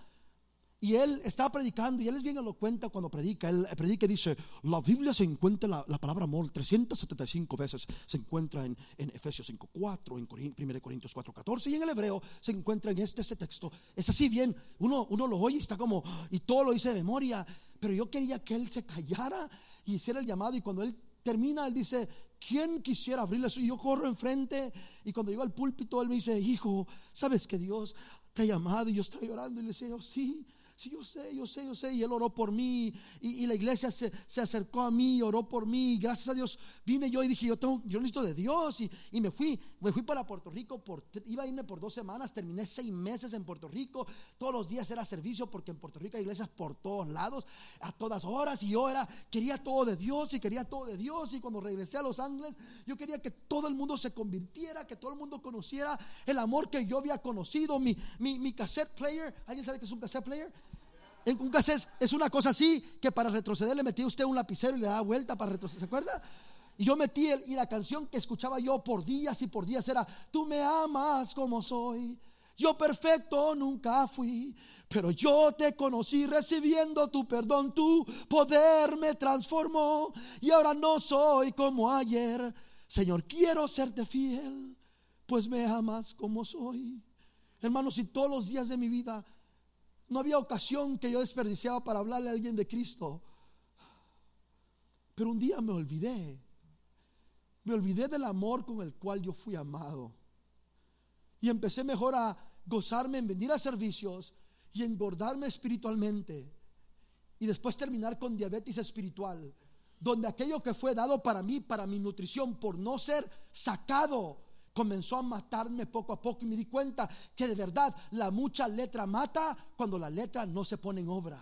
Y él estaba predicando y él es bien elocuente cuando predica. Él predica y dice, la Biblia se encuentra, la, la palabra amor 375 veces se encuentra en, en Efesios 5.4, en 1 Corintios 4.14 y en el hebreo se encuentra en este, este texto. Es así bien, uno, uno lo oye está como, y todo lo dice de memoria. Pero yo quería que él se callara y hiciera el llamado y cuando él termina, él dice, ¿quién quisiera abrirle? Y yo corro enfrente y cuando llego al púlpito, él me dice, hijo, ¿sabes que Dios te ha llamado? Y yo estaba llorando y le decía, sí, Sí, yo sé, yo sé, yo sé. Y él oró por mí. Y, la iglesia se, acercó a mí, oró por mí. Gracias a Dios vine yo y dije, yo, tengo, yo necesito de Dios. Y, me fui, me fui para Puerto Rico. Iba a irme por dos semanas. Terminé seis meses en Puerto Rico. Todos los días era servicio porque en Puerto Rico hay iglesias por todos lados, a todas horas. Y yo era, quería todo de Dios y quería todo de Dios. Y cuando regresé a Los Ángeles, yo quería que todo el mundo se convirtiera, que todo el mundo conociera el amor que yo había conocido. Mi, mi, mi cassette player, ¿alguien sabe qué es un cassette player? Un cassette es una cosa así que para retroceder le metía usted un lapicero y le daba vuelta para retroceder. ¿Se acuerda? Y yo metí el, y la canción que escuchaba yo por días y por días era, tú me amas como soy. Yo perfecto nunca fui, pero yo te conocí recibiendo tu perdón, tu poder me transformó y ahora no soy como ayer. Señor, quiero serte fiel, pues me amas como soy. Hermanos, si todos los días de mi vida no había ocasión que yo desperdiciaba para hablarle a alguien de Cristo. Pero un día me olvidé. Me olvidé del amor con el cual yo fui amado. Y empecé mejor a gozarme en venir a servicios y engordarme espiritualmente. Y después terminar con diabetes espiritual. Donde aquello que fue dado para mí, para mi nutrición, por no ser sacado comenzó a matarme poco a poco y me di cuenta que de verdad la mucha letra mata cuando la letra no se pone en obra.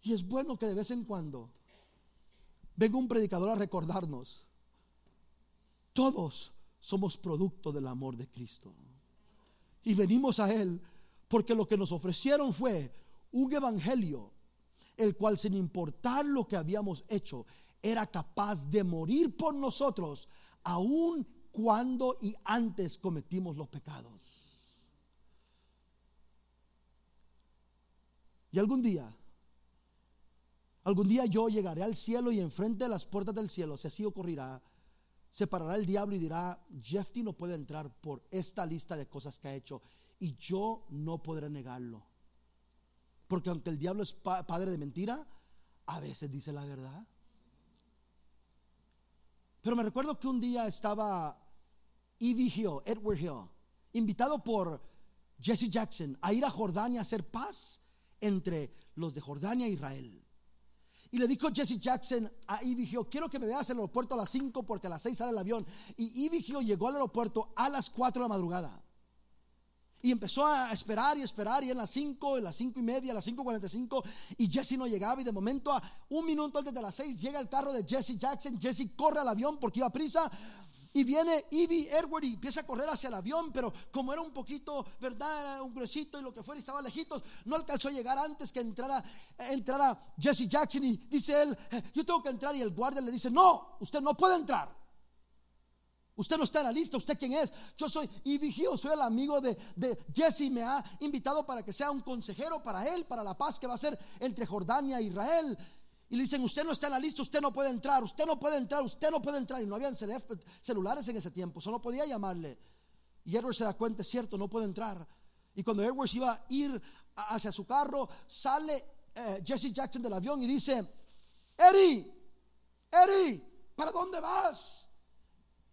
Y es bueno que de vez en cuando venga un predicador a recordarnos, todos somos producto del amor de Cristo. Y venimos a Él porque lo que nos ofrecieron fue un evangelio, el cual sin importar lo que habíamos hecho, era capaz de morir por nosotros, aun cuando y antes cometimos los pecados. Y algún día, algún día yo llegaré al cielo y enfrente de las puertas del cielo, si así ocurrirá, se parará el diablo y dirá, Jeffy no puede entrar por esta lista de cosas que ha hecho y yo no podré negarlo. Porque aunque el diablo es padre de mentira, a veces dice la verdad. Pero me recuerdo que un día estaba E.V. Hill, Edward Hill, invitado por Jesse Jackson a ir a Jordania a hacer paz entre los de Jordania e Israel. Y le dijo Jesse Jackson a Ibigio, quiero que me veas en el aeropuerto a las 5 porque a las 6 sale el avión. Y Ibigio llegó al aeropuerto a las 4 de la madrugada. Y empezó a esperar y esperar y en las 5, en las 5 y media, a las 5.45 y Jesse no llegaba y de momento a un minuto antes de las 6 llega el carro de Jesse Jackson, Jesse corre al avión porque iba a prisa y viene Ivy Edward y empieza a correr hacia el avión, pero como era un poquito, ¿verdad? Era un gruesito y lo que fuera y estaba lejitos, no alcanzó a llegar antes que entrara, entrara Jesse Jackson y dice él, eh, yo tengo que entrar y el guardia le dice, no, usted no puede entrar. Usted no está en la lista, ¿usted quién es? Yo soy Ivy Hill, soy el amigo de, de Jesse, me ha invitado para que sea un consejero para él, para la paz que va a ser entre Jordania e Israel. Y le dicen, usted no está en la lista, usted no puede entrar, usted no puede entrar, usted no puede entrar. Y no habían celulares en ese tiempo, solo podía llamarle. Y Edward se da cuenta, es cierto, no puede entrar. Y cuando Edward iba a ir hacia su carro, sale eh, Jesse Jackson del avión y dice, Eddie, Eddie, ¿para dónde vas?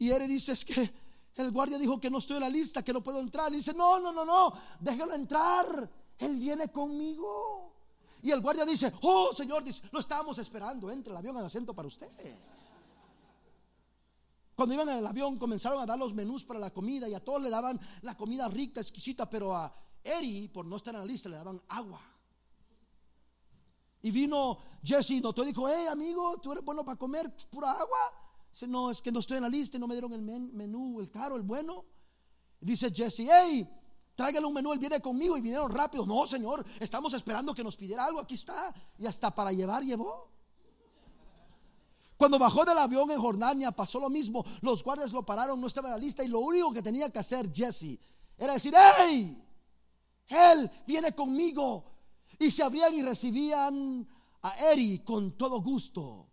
Y Eddie dice, es que el guardia dijo que no estoy en la lista, que no puedo entrar. Y dice, no, no, no, no, déjalo entrar. Él viene conmigo. Y el guardia dice, oh Señor, dice, lo estábamos esperando, entre el avión en asiento para usted. Cuando iban en el avión comenzaron a dar los menús para la comida y a todos le daban la comida rica, exquisita, pero a Eri, por no estar en la lista, le daban agua. Y vino Jesse y notó y dijo, hey amigo, tú eres bueno para comer pura agua. Dice, no, es que no estoy en la lista y no me dieron el menú, el caro, el bueno. Dice Jesse, hey, Tráigale un menú, él viene conmigo y vinieron rápido. No, Señor, estamos esperando que nos pidiera algo. Aquí está. Y hasta para llevar llevó. Cuando bajó del avión en Jordania pasó lo mismo. Los guardias lo pararon, no estaba en la lista. Y lo único que tenía que hacer Jesse era decir, ¡Hey! Él viene conmigo. Y se abrían y recibían a Eri con todo gusto.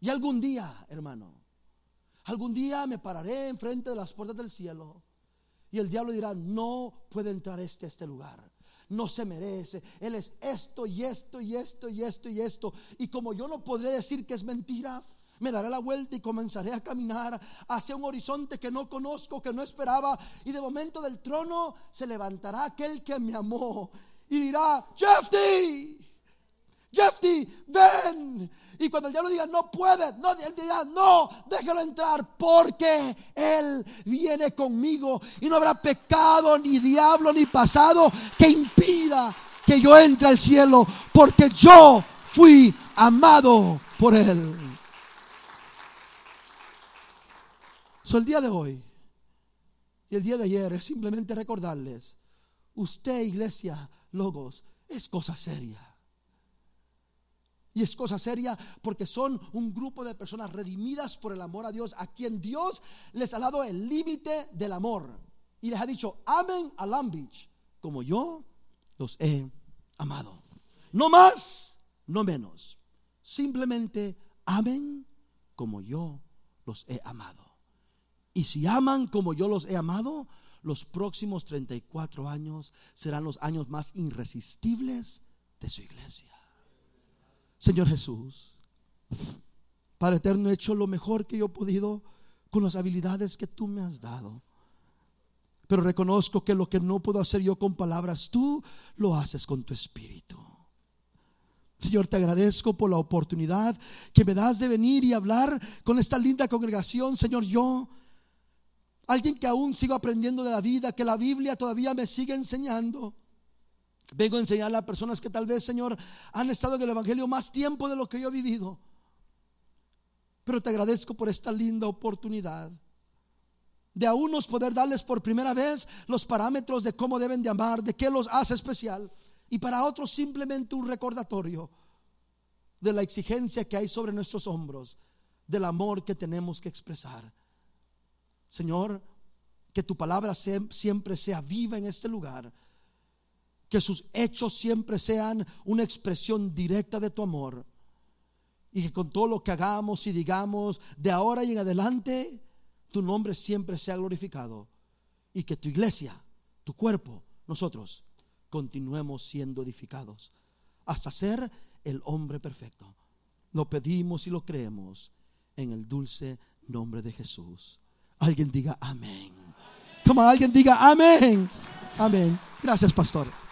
Y algún día, hermano, algún día me pararé enfrente de las puertas del cielo y el diablo dirá, no puede entrar este a este lugar. No se merece. Él es esto y esto y esto y esto y esto. Y como yo no podré decir que es mentira, me daré la vuelta y comenzaré a caminar hacia un horizonte que no conozco, que no esperaba. Y de momento del trono se levantará aquel que me amó y dirá, Jeffy, Jeffy, ven. Y cuando el diablo diga, no puede, no, él dirá, no, déjalo entrar porque él viene conmigo. Y no habrá pecado, ni diablo, ni pasado que impida que yo entre al cielo porque yo fui amado por él. So, el día de hoy y el día de ayer es simplemente recordarles, usted iglesia, logos, es cosa seria. Y es cosa seria porque son un grupo de personas redimidas por el amor a Dios, a quien Dios les ha dado el límite del amor. Y les ha dicho, amen a Long Beach como yo los he amado. No más, no menos. Simplemente amen como yo los he amado. Y si aman como yo los he amado, los próximos 34 años serán los años más irresistibles de su iglesia. Señor Jesús, Padre eterno, he hecho lo mejor que yo he podido con las habilidades que tú me has dado. Pero reconozco que lo que no puedo hacer yo con palabras, tú lo haces con tu espíritu. Señor, te agradezco por la oportunidad que me das de venir y hablar con esta linda congregación. Señor, yo, alguien que aún sigo aprendiendo de la vida, que la Biblia todavía me sigue enseñando. Vengo a enseñarle a personas que tal vez, Señor, han estado en el Evangelio más tiempo de lo que yo he vivido. Pero te agradezco por esta linda oportunidad de a unos poder darles por primera vez los parámetros de cómo deben de amar, de qué los hace especial. Y para otros simplemente un recordatorio de la exigencia que hay sobre nuestros hombros, del amor que tenemos que expresar. Señor, que tu palabra siempre sea viva en este lugar, que sus hechos siempre sean una expresión directa de tu amor y que con todo lo que hagamos y digamos de ahora y en adelante, tu nombre siempre sea glorificado y que tu iglesia, tu cuerpo, nosotros continuemos siendo edificados hasta ser el hombre perfecto. Lo pedimos y lo creemos en el dulce nombre de Jesús. Alguien diga amén. Como alguien diga amén. Amén. Gracias, pastor.